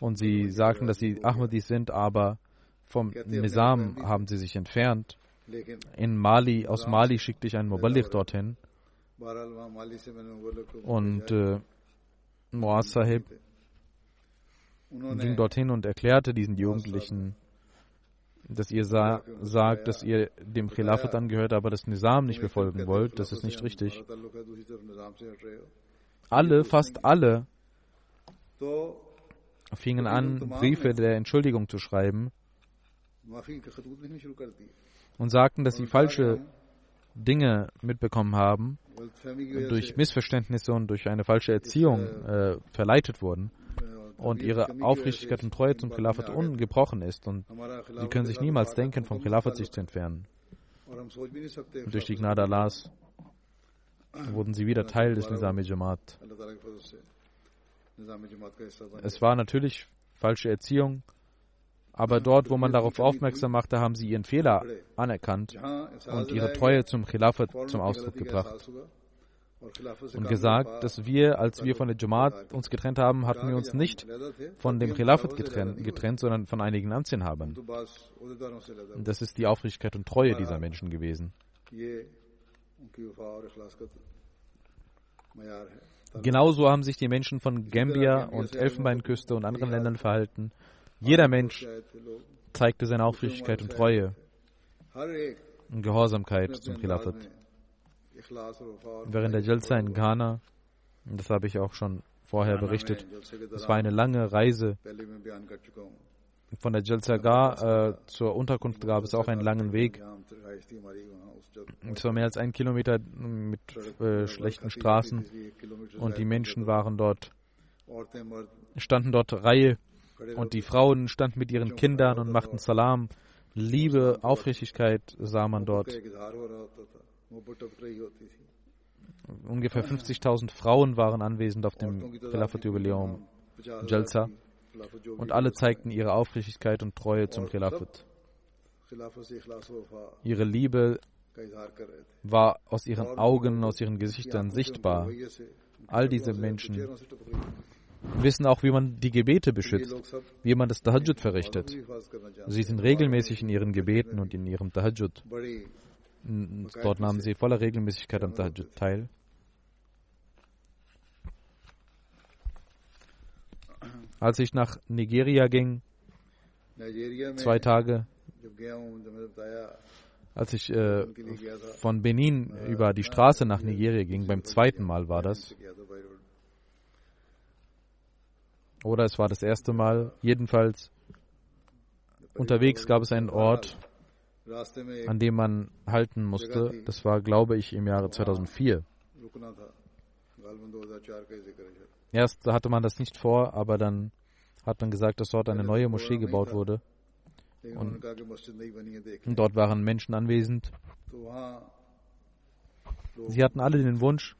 Und sie sagten, dass sie Ahmadis sind, aber vom Nizam haben sie sich entfernt. In Mali, aus Mali schickte ich einen Moballich dorthin. Und äh, Moaz Sahib ging dorthin und erklärte diesen Jugendlichen, dass ihr sa sagt, dass ihr dem Khilafat angehört, aber das Nizam nicht befolgen wollt. Das ist nicht richtig. Alle, fast alle, fingen an, Briefe der Entschuldigung zu schreiben und sagten, dass sie falsche Dinge mitbekommen haben, durch Missverständnisse und durch eine falsche Erziehung äh, verleitet wurden und ihre Aufrichtigkeit und Treue zum Khilafat ungebrochen ist und sie können sich niemals denken, vom Khilafat sich zu entfernen. Und durch die Gnade Allahs wurden sie wieder Teil des Nizami Jamaat. Es war natürlich falsche Erziehung, aber dort, wo man darauf aufmerksam machte, haben sie ihren Fehler anerkannt und ihre Treue zum Khilafat zum Ausdruck gebracht und gesagt, dass wir, als wir von der Jamaat uns getrennt haben, hatten wir uns nicht von dem Khilafat getrennt, getrennt sondern von einigen Amtsinhabern. Das ist die Aufrichtigkeit und Treue dieser Menschen gewesen. Genauso haben sich die Menschen von Gambia und Elfenbeinküste und anderen Ländern verhalten. Jeder Mensch zeigte seine Aufrichtigkeit und Treue und Gehorsamkeit zum Khilafat. Während der Jalsa in Ghana, das habe ich auch schon vorher berichtet, es war eine lange Reise. Von der Jalsagar äh, zur Unterkunft gab es auch einen langen Weg. Es war mehr als ein Kilometer mit äh, schlechten Straßen. und die Menschen waren dort, standen dort Reihe. Und die Frauen standen mit ihren Kindern und machten Salam. Liebe, Aufrichtigkeit sah man dort. Ungefähr 50.000 Frauen waren anwesend auf dem Khilafat-Jubiläum Jalsa und alle zeigten ihre Aufrichtigkeit und Treue zum Khilafat. Ihre Liebe war aus ihren Augen, aus ihren Gesichtern sichtbar. All diese Menschen wissen auch, wie man die Gebete beschützt, wie man das Tahajjud verrichtet. Sie sind regelmäßig in ihren Gebeten und in ihrem Tahajjud. Dort nahmen sie voller Regelmäßigkeit am Tahajjud teil. Als ich nach Nigeria ging, zwei Tage, als ich äh, von Benin über die Straße nach Nigeria ging, beim zweiten Mal war das, oder es war das erste Mal, jedenfalls unterwegs gab es einen Ort, an dem man halten musste. Das war, glaube ich, im Jahre 2004. Erst hatte man das nicht vor, aber dann hat man gesagt, dass dort eine neue Moschee gebaut wurde. Und, dort waren Menschen anwesend. Sie hatten alle den Wunsch,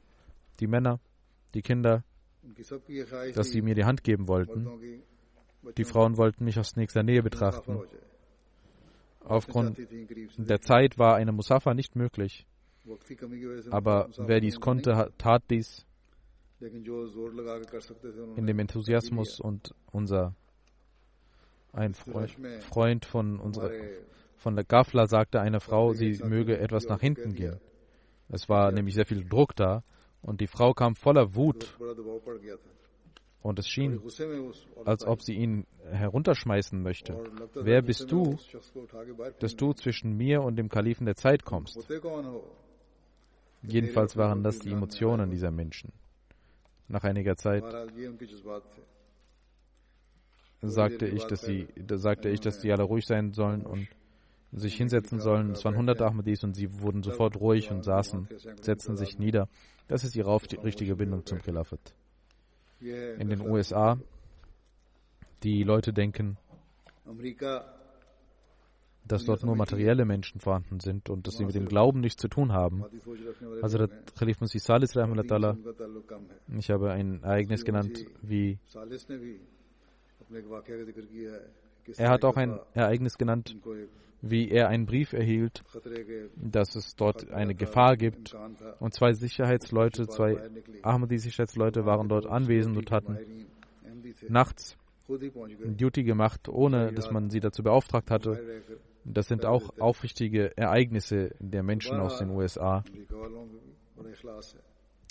die Männer, die Kinder, dass sie mir die Hand geben wollten. Die Frauen wollten mich aus nächster Nähe betrachten. Aufgrund der Zeit war eine Musafa nicht möglich. Aber wer dies konnte, tat dies in dem Enthusiasmus und unser ein Freund von unserer von der Gafla sagte eine Frau, sie möge etwas nach hinten gehen. Es war nämlich sehr viel Druck da und die Frau kam voller Wut und es schien, als ob sie ihn herunterschmeißen möchte. Wer bist du, dass du zwischen mir und dem Kalifen der Zeit kommst? Jedenfalls waren das die Emotionen dieser Menschen. Nach einiger Zeit sagte ich, dass sie, sagte ich, dass sie alle ruhig sein sollen und sich hinsetzen sollen. Es waren 100 Ahmadis und sie wurden sofort ruhig und saßen, setzten sich nieder. Das ist ihre richtige Bindung zum Khilafat. In den USA, die Leute denken, dass dort nur materielle Menschen vorhanden sind und dass sie mit dem Glauben nichts zu tun haben. Also der Khalif Musi Salis ich habe ein Ereignis genannt, wie er hat auch ein Ereignis genannt, wie er einen Brief erhielt, dass es dort eine Gefahr gibt. Und zwei Sicherheitsleute, zwei Ahmadi-Sicherheitsleute waren dort anwesend und hatten nachts Duty gemacht, ohne dass man sie dazu beauftragt hatte. Das sind auch aufrichtige Ereignisse der Menschen aus den USA.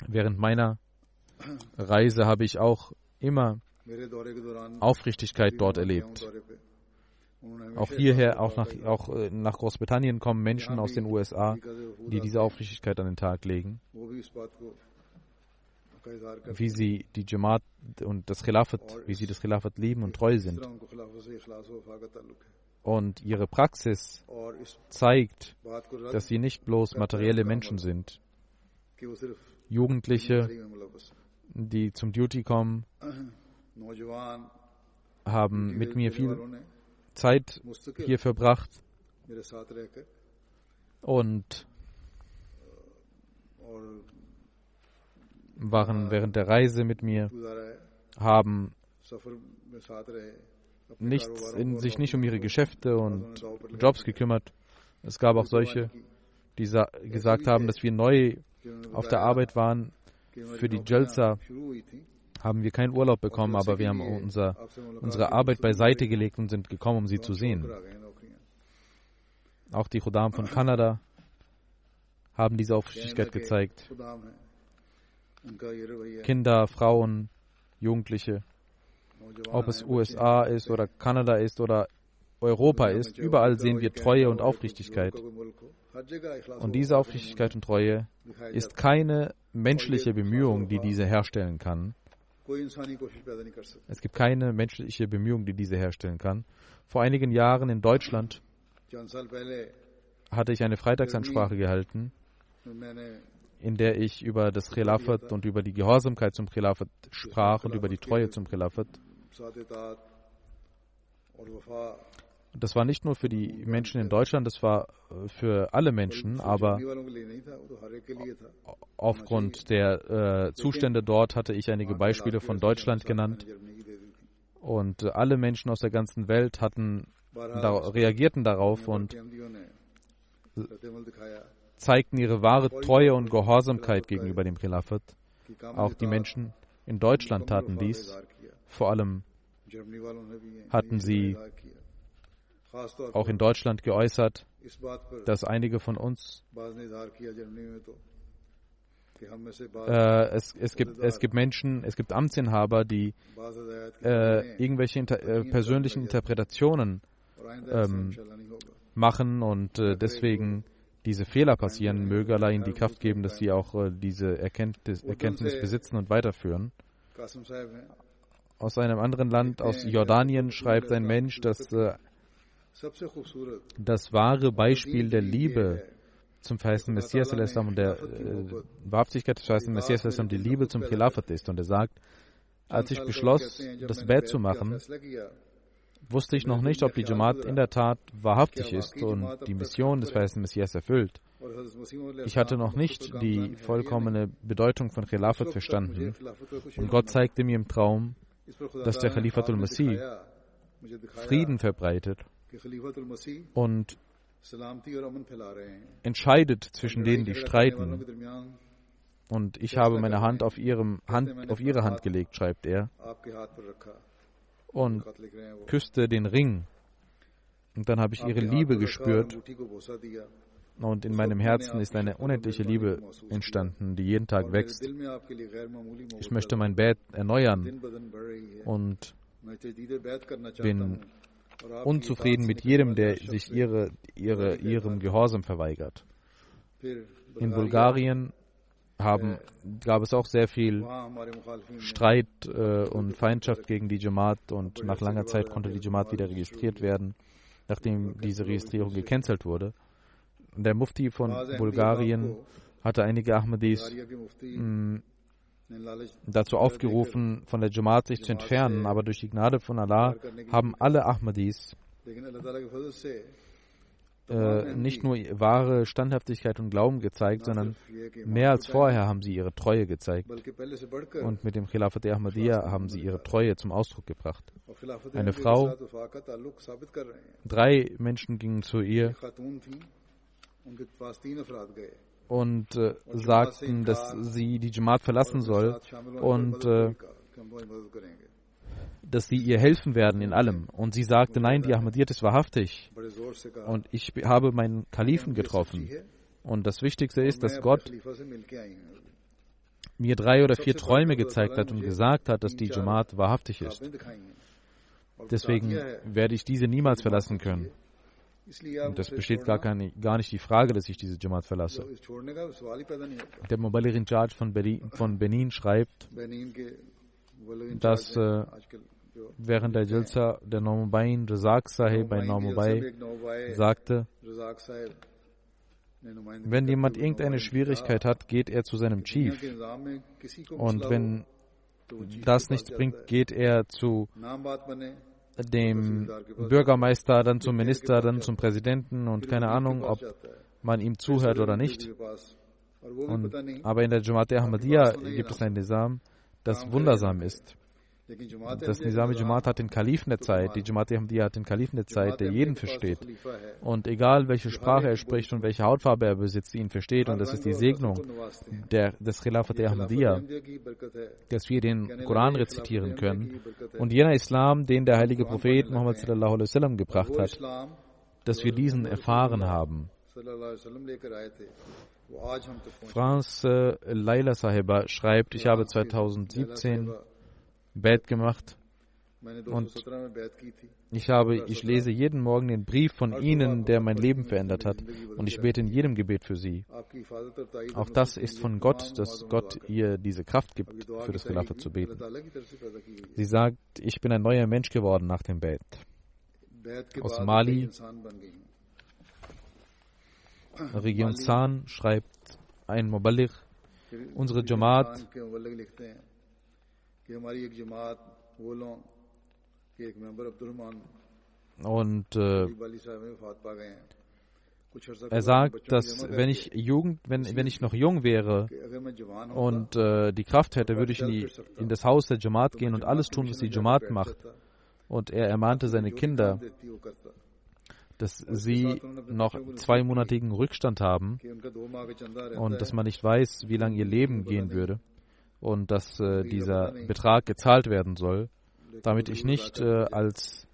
Während meiner Reise habe ich auch immer Aufrichtigkeit dort erlebt. Auch hierher, auch nach, auch äh, nach Großbritannien kommen Menschen aus den USA, die diese Aufrichtigkeit an den Tag legen. Wie sie die Jamaat und das Khilafat, wie sie das Khilafat lieben und treu sind. Und ihre Praxis zeigt, dass sie nicht bloß materielle Menschen sind. Jugendliche, die zum Duty kommen, haben mit mir viel Zeit hier verbracht. Und waren während der Reise mit mir, haben nichts in, sich nicht um ihre Geschäfte und Jobs gekümmert. Es gab auch solche, die gesagt haben, dass wir neu auf der Arbeit waren für die Jalsa haben wir keinen Urlaub bekommen, aber wir haben unser, unsere Arbeit beiseite gelegt und sind gekommen, um sie zu sehen. Auch die Khuddam von Kanada haben diese Aufrichtigkeit gezeigt. Kinder, Frauen, Jugendliche, ob es USA ist oder Kanada ist oder Europa ist, überall sehen wir Treue und Aufrichtigkeit. Und diese Aufrichtigkeit und Treue ist keine menschliche Bemühung, die diese herstellen kann, es gibt keine menschliche Bemühung, die diese herstellen kann. Vor einigen Jahren in Deutschland hatte ich eine Freitagsansprache gehalten, in der ich über das Khilafat und über die Gehorsamkeit zum Khilafat sprach und über die Treue zum Khilafat. Das war nicht nur für die Menschen in Deutschland, das war äh, für alle Menschen, aber aufgrund der äh, Zustände dort hatte ich einige Beispiele von Deutschland genannt. Und äh, alle Menschen aus der ganzen Welt hatten, da, reagierten darauf und zeigten ihre wahre Treue und Gehorsamkeit gegenüber dem Khilafat. Auch die Menschen in Deutschland taten dies. Vor allem hatten sie auch in Deutschland geäußert, dass einige von uns äh, es, es, gibt, es gibt Menschen, es gibt Amtsinhaber, die äh, irgendwelche inter, äh, persönlichen Interpretationen ähm, machen und äh, deswegen diese Fehler passieren. Möge Allah ihnen die Kraft geben, dass sie auch äh, diese Erkenntnis, Erkenntnis besitzen und weiterführen. Aus einem anderen Land, aus Jordanien, schreibt ein Mensch, dass äh, das wahre Beispiel der Liebe zum verheißenen Messias und der äh, Wahrhaftigkeit des verheißenen Messias die Liebe zum Khilafat ist. Und er sagt, als ich beschloss, das Bett zu machen, wusste ich noch nicht, ob die Jamaat in der Tat wahrhaftig ist und die Mission des verheißenen Messias erfüllt. Ich hatte noch nicht die vollkommene Bedeutung von Khilafat verstanden und Gott zeigte mir im Traum, dass der Khalifatul Masih Frieden verbreitet und entscheidet zwischen denen, die streiten. Und ich habe meine Hand auf, ihrem Hand auf ihre Hand gelegt, schreibt er, und küsste den Ring. Und dann habe ich ihre Liebe gespürt. Und in meinem Herzen ist eine unendliche Liebe entstanden, die jeden Tag wächst. Ich möchte mein Bett erneuern. Und bin unzufrieden mit jedem, der sich ihre, ihre, ihrem Gehorsam verweigert. In Bulgarien haben, gab es auch sehr viel Streit äh, und Feindschaft gegen die Jamaat und nach langer Zeit konnte die Jamaat wieder registriert werden, nachdem diese Registrierung gecancelt wurde. Der Mufti von Bulgarien hatte einige Ahmadis mm, dazu aufgerufen, von der Jamaat sich zu entfernen, aber durch die Gnade von Allah haben alle Ahmadis äh, nicht nur wahre Standhaftigkeit und Glauben gezeigt, sondern mehr als vorher haben sie ihre Treue gezeigt. Und mit dem Khilafat Ahmadiyya haben sie ihre Treue zum Ausdruck gebracht. Eine Frau, drei Menschen gingen zu ihr und äh, sagten, dass sie die Jamaat verlassen soll und äh, dass sie ihr helfen werden in allem. Und sie sagte, nein, die Ahmadiyyat ist wahrhaftig. Und ich habe meinen Kalifen getroffen. Und das Wichtigste ist, dass Gott mir drei oder vier Träume gezeigt hat und gesagt hat, dass die Jamaat wahrhaftig ist. Deswegen werde ich diese niemals verlassen können. Und das besteht gar, keine, gar nicht die Frage, dass ich diese Jamaat verlasse. Der Mubalir in Charge von, Berlin, von Benin schreibt, dass äh, während der Jalsa der Normubain Razak Sahib, bei Normubai, sagte, wenn jemand irgendeine Schwierigkeit hat, geht er zu seinem Chief. Und wenn das nichts bringt, geht er zu dem Bürgermeister, dann zum Minister, dann zum Präsidenten und keine Ahnung, ob man ihm zuhört oder nicht. Und, aber in der Jamaat Ahmadiyya gibt es ein Nizam, das wundersam ist. Das Nizami Jamaat hat den Kalifen der Zeit, die Jamaat Ahmadiyya hat den Kalifen der Zeit, der jeden versteht. Und egal welche Sprache er spricht und welche Hautfarbe er besitzt, ihn versteht. Und das ist die Segnung der, des Khilafat Ahmadiyya, dass wir den Koran rezitieren können. Und jener Islam, den der heilige Prophet Muhammad sallallahu alaihi wasallam gebracht hat, dass wir diesen erfahren haben. Franz äh, Laila Sahiba schreibt, ich habe 2017 Bett gemacht. Und ich habe, ich lese jeden Morgen den Brief von Ihnen, der mein Leben verändert hat. Und ich bete in jedem Gebet für Sie. Auch das ist von Gott, dass Gott ihr diese Kraft gibt, für das Khilafat zu beten. Sie sagt, ich bin ein neuer Mensch geworden nach dem Bet. Aus Mali, Region Zahn, schreibt ein Muballigh, unsere Jamaat und äh, er sagt, dass wenn ich Jugend, wenn, wenn ich noch jung wäre und äh, die Kraft hätte, würde ich in, die, in das Haus der Jamaat gehen und alles tun, was die Jamaat macht. Und er ermahnte seine Kinder, dass sie noch zweimonatigen Rückstand haben und dass man nicht weiß, wie lange ihr Leben gehen würde und dass äh, dieser Betrag gezahlt werden soll, damit ich nicht äh, als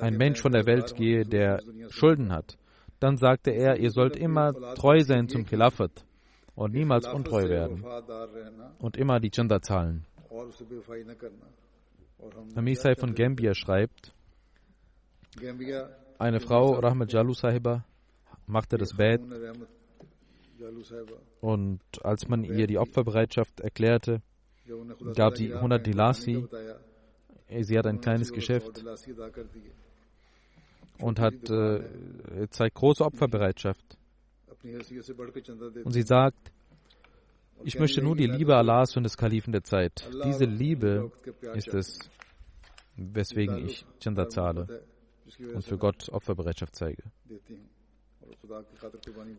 ein Mensch von der Welt gehe, der Schulden hat. Dann sagte er, ihr sollt immer treu sein zum Khilafat und niemals untreu werden und immer die Chanda zahlen. Hamisai von Gambia schreibt, eine Frau, Rahmat Jalu Sahiba, machte das Bett und als man ihr die Opferbereitschaft erklärte, gab sie 100 Dilasi. Sie hat ein kleines Geschäft und hat äh, zeigt große Opferbereitschaft. Und sie sagt, ich möchte nur die Liebe Allahs und des Kalifen der Zeit. Diese Liebe ist es, weswegen ich Chanda zahle und für Gott Opferbereitschaft zeige.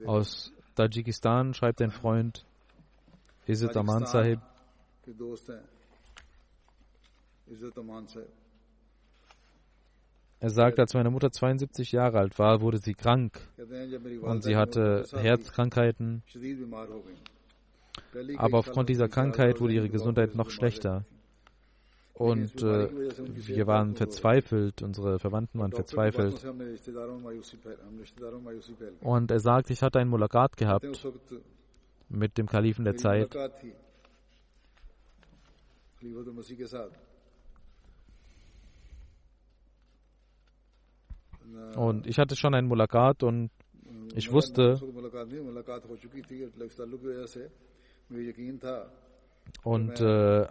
Aus Tadschikistan schreibt ein Freund, Izzat Aman Sahib, er sagt, als meine Mutter 72 Jahre alt war, wurde sie krank und sie hatte Herzkrankheiten. Aber aufgrund dieser Krankheit wurde ihre Gesundheit noch schlechter. Und äh, wir waren verzweifelt, unsere Verwandten waren verzweifelt. Und er sagt, ich hatte ein Mulakat gehabt mit dem Kalifen der Zeit. Und ich hatte schon ein Mulakat und ich wusste, und äh,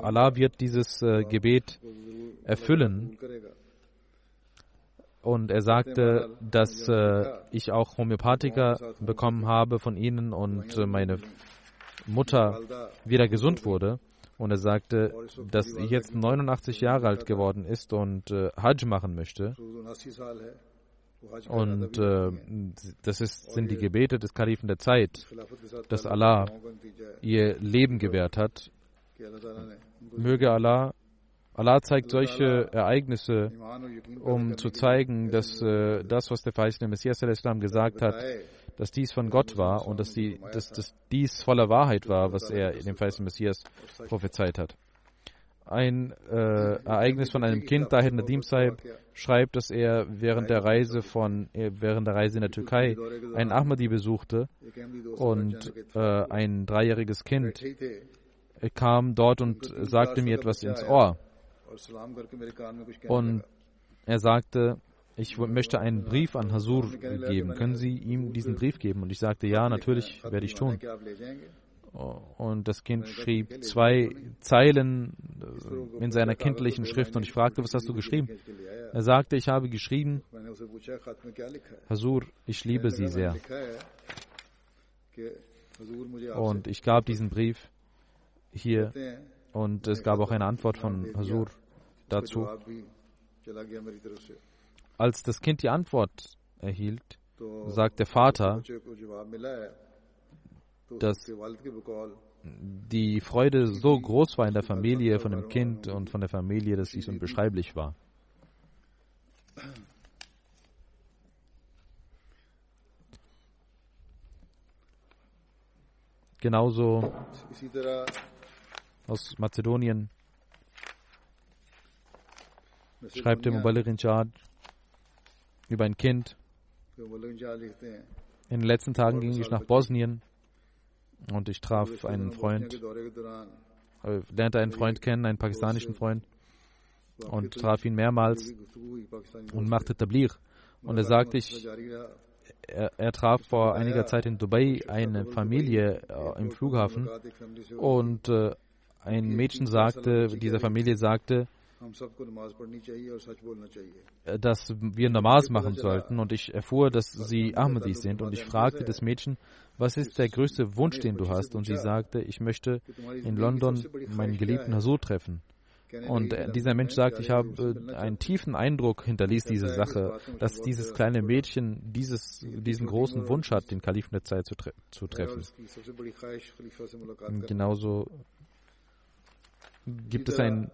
Allah wird dieses äh, Gebet erfüllen. Und er sagte, dass äh, ich auch Homöopathika bekommen habe von ihnen und äh, meine Mutter wieder gesund wurde. Und er sagte, dass ich jetzt 89 Jahre alt geworden ist und äh, Hajj machen möchte. Und äh, das ist, sind die Gebete des Kalifen der Zeit, dass Allah ihr Leben gewährt hat. Möge Allah, Allah zeigt solche Ereignisse, um zu zeigen, dass äh, das, was der verheißene Messias gesagt hat, dass dies von Gott war und dass, die, dass, dass dies voller Wahrheit war, was er dem verheißenen Messias prophezeit hat ein äh, Ereignis von einem Kind, Dahir Nadim Saib, schreibt, dass er während der Reise von äh, während der Reise in der Türkei einen Ahmadi besuchte und äh, ein dreijähriges Kind kam dort und sagte mir etwas ins Ohr. Und er sagte, ich möchte einen Brief an Hasur geben. Können Sie ihm diesen Brief geben? Und ich sagte, ja, natürlich werde ich tun. Und das Kind schrieb zwei Zeilen in seiner kindlichen Schrift. Und ich fragte, was hast du geschrieben? Er sagte, ich habe geschrieben, Hasur, ich liebe Sie sehr. Und ich gab diesen Brief hier und es gab auch eine Antwort von Hasur dazu. Als das Kind die Antwort erhielt, sagt der Vater, dass die Freude so groß war in der Familie von dem Kind und von der Familie, dass dies unbeschreiblich war. Genauso aus Mazedonien schreibt der Mubalirin Chad über ein Kind. In den letzten Tagen ging ich nach Bosnien und ich traf einen Freund, äh, lernte einen Freund kennen, einen pakistanischen Freund. und traf ihn mehrmals und machte Tablir. Und er sagte, ich, er, er, traf vor einiger Zeit in Dubai eine Familie äh, im Flughafen. Und äh, ein Mädchen sagte, dieser Familie sagte, dass wir Namaz machen sollten und ich erfuhr, dass sie Ahmadis sind und ich fragte das Mädchen, was ist der größte Wunsch, den du hast? Und sie sagte, ich möchte in London meinen geliebten Hasur treffen. Und äh, dieser Mensch sagt, ich habe äh, einen tiefen Eindruck hinterließ diese Sache, dass dieses kleine Mädchen dieses, diesen großen Wunsch hat, den Kalifen der Zeit zu, tre zu treffen. Genauso gibt es ein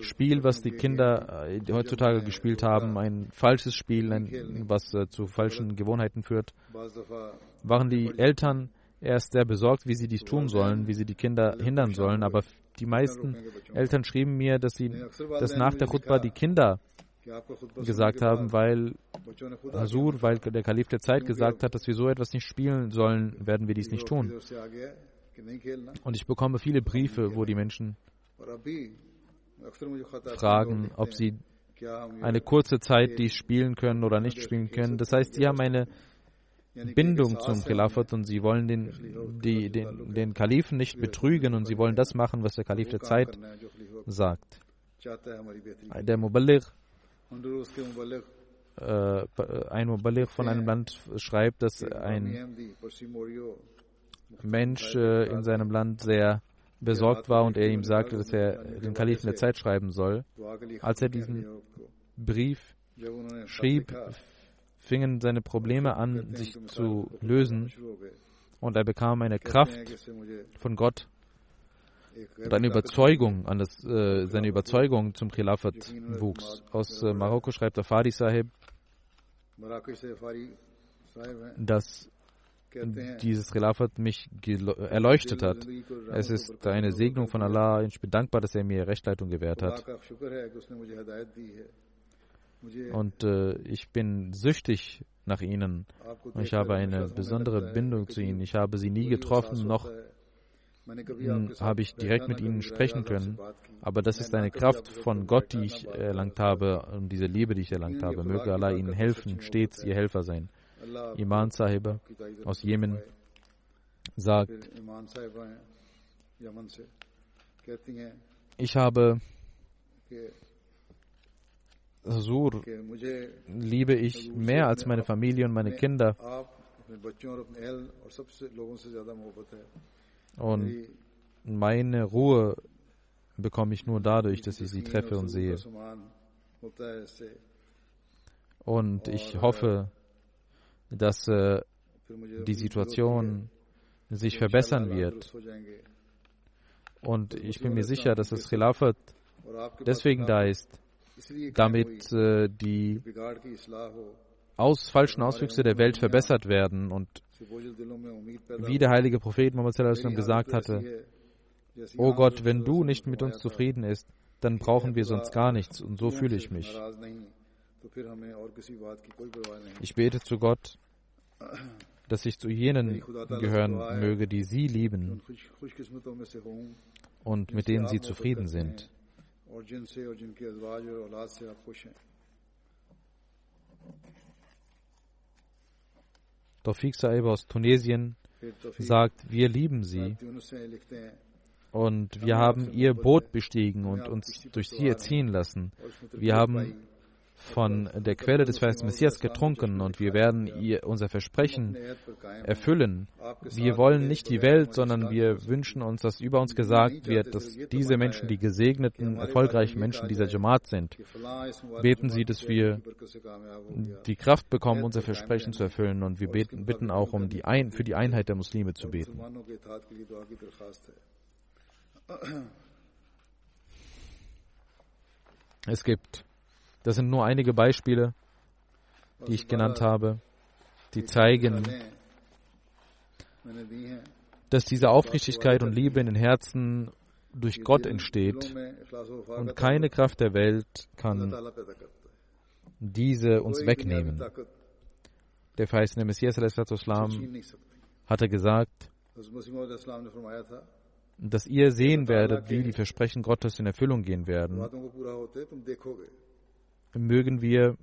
Spiel, was die Kinder äh, heutzutage gespielt haben, ein falsches Spiel, ein, was äh, zu falschen Gewohnheiten führt, waren die Eltern erst sehr besorgt, wie sie dies tun sollen, wie sie die Kinder hindern sollen. Aber die meisten Eltern schrieben mir, dass sie dass nach der Khutbah die Kinder gesagt haben, weil Hasur, weil der Kalif der Zeit gesagt hat, dass wir so etwas nicht spielen sollen, werden wir dies nicht tun. Und ich bekomme viele Briefe, wo die Menschen fragen, ob sie eine kurze Zeit dies spielen können oder nicht spielen können. Das heißt, sie haben eine Bindung zum Khilafat und sie wollen den, die, den, den Kalifen nicht betrügen und sie wollen das machen, was der Kalif der Zeit sagt. Der Muballigh, äh, ein Muballigh von einem Land schreibt, dass ein Mensch äh, in seinem Land sehr besorgt war und er ihm sagte, dass er den Kalifen der Zeit schreiben soll. Als er diesen Brief schrieb, fingen seine Probleme an, sich zu lösen und er bekam eine Kraft von Gott und eine Überzeugung an das, äh, seine Überzeugung zum Khilafat wuchs. Aus äh, Marokko schreibt der Fadi Sahib, dass dieses Khilafat mich erleuchtet hat. Es ist eine Segnung von Allah. Ich bin dankbar, dass er mir Rechtleitung gewährt hat. Und äh, ich bin süchtig nach ihnen. Und ich habe eine besondere Bindung zu ihnen. Ich habe sie nie getroffen, noch habe ich direkt mit ihnen sprechen können. Aber das ist eine Kraft von Gott, die ich erlangt habe und diese Liebe, die ich erlangt habe. Möge Allah ihnen helfen, stets ihr Helfer sein. Iman Sahib aus Jemen sagt, ich habe Sur liebe ich mehr als meine Familie und meine Kinder. Und meine Ruhe bekomme ich nur dadurch, dass ich sie treffe und sehe. Und ich hoffe, dass äh, die Situation sich verbessern wird. Und ich bin mir sicher, dass das Khilafat deswegen da ist, damit äh, die aus, falschen Auswüchse der Welt verbessert werden. Und wie der heilige Prophet Muhammad gesagt hatte, O Gott, wenn du nicht mit uns zufrieden bist, dann brauchen wir sonst gar nichts. Und so fühle ich mich. Ich bete zu Gott, dass ich zu jenen gehören möge, die sie lieben und mit denen sie zufrieden sind. Tawfiq Saib aus Tunesien sagt, wir lieben sie und wir haben ihr Boot bestiegen und uns durch sie erziehen lassen. Wir haben von der Quelle des Vers Messias getrunken und wir werden ihr unser Versprechen erfüllen. Wir wollen nicht die Welt, sondern wir wünschen uns, dass über uns gesagt wird, dass diese Menschen die gesegneten, erfolgreichen Menschen dieser Jamaat sind. Beten Sie, dass wir die Kraft bekommen, unser Versprechen zu erfüllen und wir beten, bitten auch, um die Ein für die Einheit der Muslime zu beten. Es gibt das sind nur einige Beispiele, die ich genannt habe, die zeigen, dass diese Aufrichtigkeit und Liebe in den Herzen durch Gott entsteht und keine Kraft der Welt kann diese uns wegnehmen. Der verheißene Messias hatte gesagt, dass ihr sehen werdet, wie die Versprechen Gottes in Erfüllung gehen werden mögen wir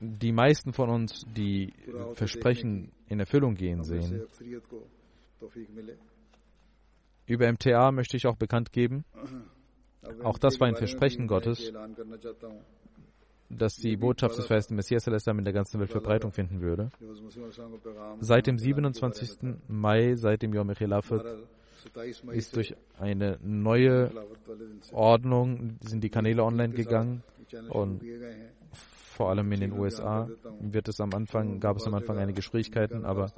die meisten von uns, die Versprechen in Erfüllung gehen sehen. Über MTA möchte ich auch bekannt geben, auch das war ein Versprechen Gottes, dass die Botschaft des Feisten Messias in der ganzen Welt Verbreitung finden würde. Seit dem 27. Mai, seit dem Yom Khilafat, ist durch eine neue Ordnung, sind die Kanäle online gegangen und vor allem in den USA wird es am Anfang, gab es am Anfang einige Schwierigkeiten, aber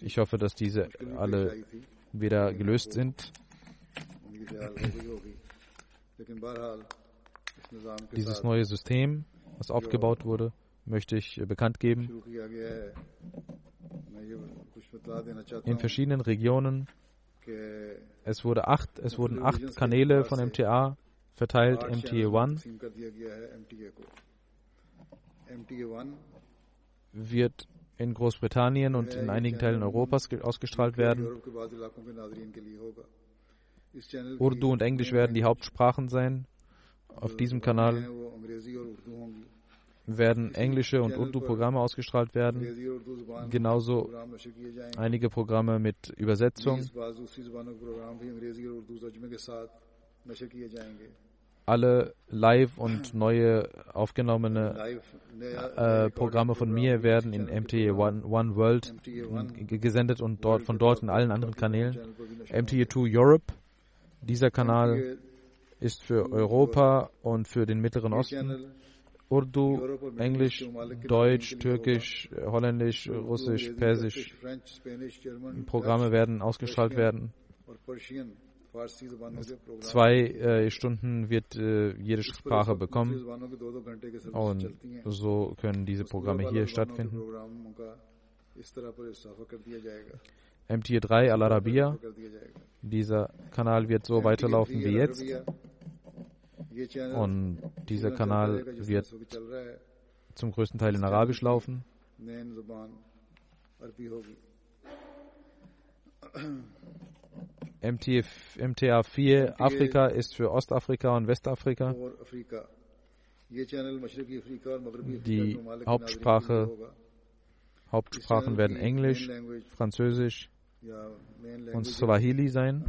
ich hoffe, dass diese alle wieder gelöst sind. Dieses neue System, was aufgebaut wurde, möchte ich bekannt geben. In verschiedenen Regionen es, wurde acht, es wurden acht Kanäle von MTA verteilt, MTA1 wird in Großbritannien und in einigen Teilen Europas ausgestrahlt werden. Urdu und Englisch werden die Hauptsprachen sein auf diesem Kanal werden englische und Urdu-Programme ausgestrahlt werden, genauso einige Programme mit Übersetzung. Alle live und neue aufgenommene äh, Programme von mir werden in MTA One, One World gesendet und dort, von dort in allen anderen Kanälen. MTA 2 Europe, dieser Kanal ist für Europa und für den Mittleren Osten. Urdu, Englisch, Deutsch, Türkisch, Holländisch, Russisch, Persisch. Programme werden ausgestrahlt werden. Zwei äh, Stunden wird äh, jede Sprache bekommen und so können diese Programme hier stattfinden. MT3 Al-Arabiya, dieser Kanal wird so weiterlaufen wie jetzt. Und dieser Kanal wird zum größten Teil in Arabisch laufen. MTF, MTA 4 Afrika ist für Ostafrika und Westafrika. Die Hauptsprache, Hauptsprachen werden Englisch, Französisch und Swahili sein.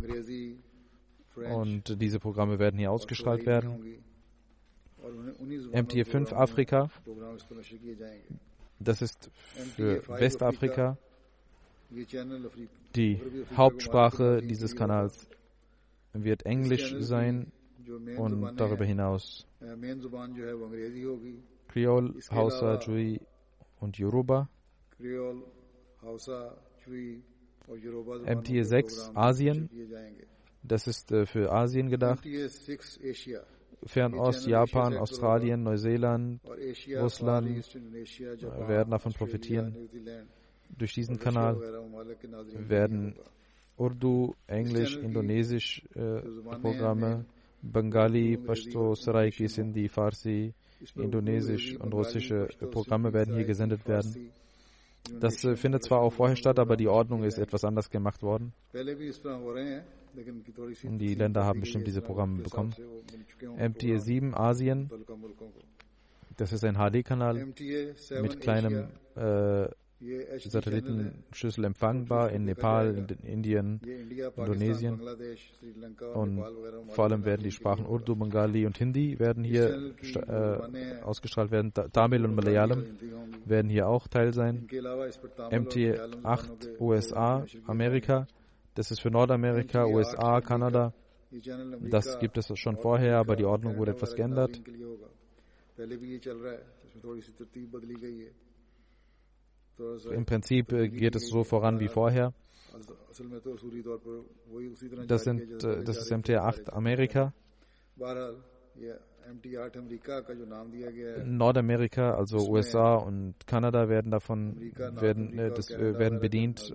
Und diese Programme werden hier ausgestrahlt werden. MTF 5 Afrika, das ist für Westafrika die Hauptsprache dieses Kanals wird Englisch sein und darüber hinaus Creole, Hausa, Jui und Yoruba. MTA 6 Asien, das ist äh, für Asien gedacht. Fernost, Japan, Australien, Neuseeland, Russland werden davon profitieren. Durch diesen Kanal werden Urdu, Englisch, Indonesisch äh, Programme, Bengali, Pashto, Saraiki, Sindhi, Farsi, Indonesisch und russische Programme werden hier gesendet werden. Das äh, findet zwar auch vorher statt, aber die Ordnung ist etwas anders gemacht worden. Die Länder haben bestimmt diese Programme bekommen. MTA 7 Asien, das ist ein HD-Kanal mit kleinem äh, Satellitenschüssel empfangbar in Nepal, in Indien, Indonesien. Und vor allem werden die Sprachen Urdu, Bengali und Hindi werden hier äh, ausgestrahlt werden. Tamil und Malayalam werden hier auch Teil sein. MT8 USA, Amerika, das ist für Nordamerika, USA, Kanada. Das gibt es schon vorher, aber die Ordnung wurde etwas geändert. Im Prinzip äh, geht es so voran wie vorher. Das, sind, äh, das ist MTA8 Amerika. Nordamerika, also USA und Kanada werden davon werden, äh, das, werden bedient.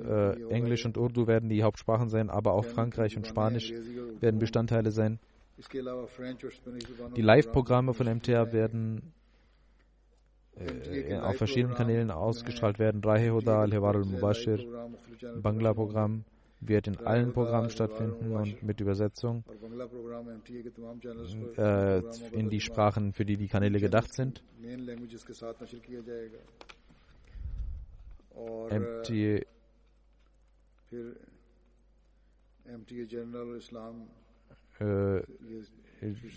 Englisch und Urdu werden die Hauptsprachen sein, aber auch Frankreich und Spanisch werden Bestandteile sein. Die Live-Programme von MTA werden äh, auf verschiedenen Kanälen ausgestrahlt werden. Rahe Huda, al-Mubashir, Bangla-Programm wird in allen Programmen stattfinden und mit Übersetzung äh, in die Sprachen, für die die Kanäle gedacht sind. MTA äh,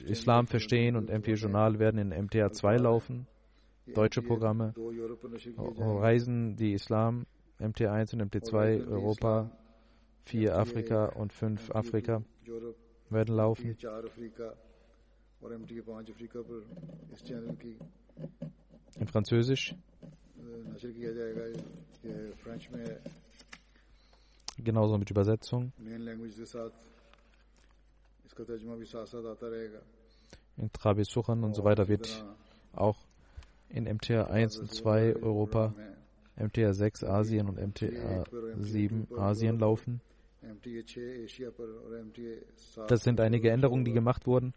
Islam verstehen und MTA Journal werden in MTA 2 laufen. Deutsche Programme. Reisen die Islam, MTA 1 und MTA 2, Europa, 4 Afrika und 5 Afrika werden laufen. In Französisch. Genauso mit Übersetzung. In Trabi Suchan und so weiter wird auch in MTA 1 und 2 Europa, MTA 6 Asien und MTA 7 Asien laufen. Das sind einige Änderungen, die gemacht wurden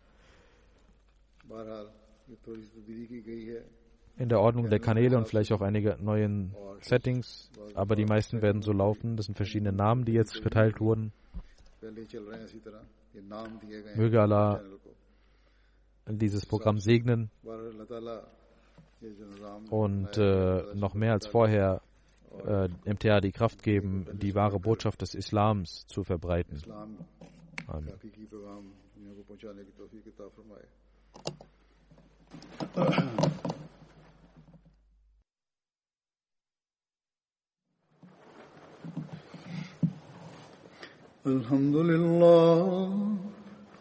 in der Ordnung der Kanäle und vielleicht auch einige neuen Settings, aber die meisten werden so laufen. Das sind verschiedene Namen, die jetzt verteilt wurden. Möge Allah dieses Programm segnen und äh, noch mehr als vorher äh, MTA die Kraft geben, die wahre Botschaft des Islams zu verbreiten. Amen. الحمد لله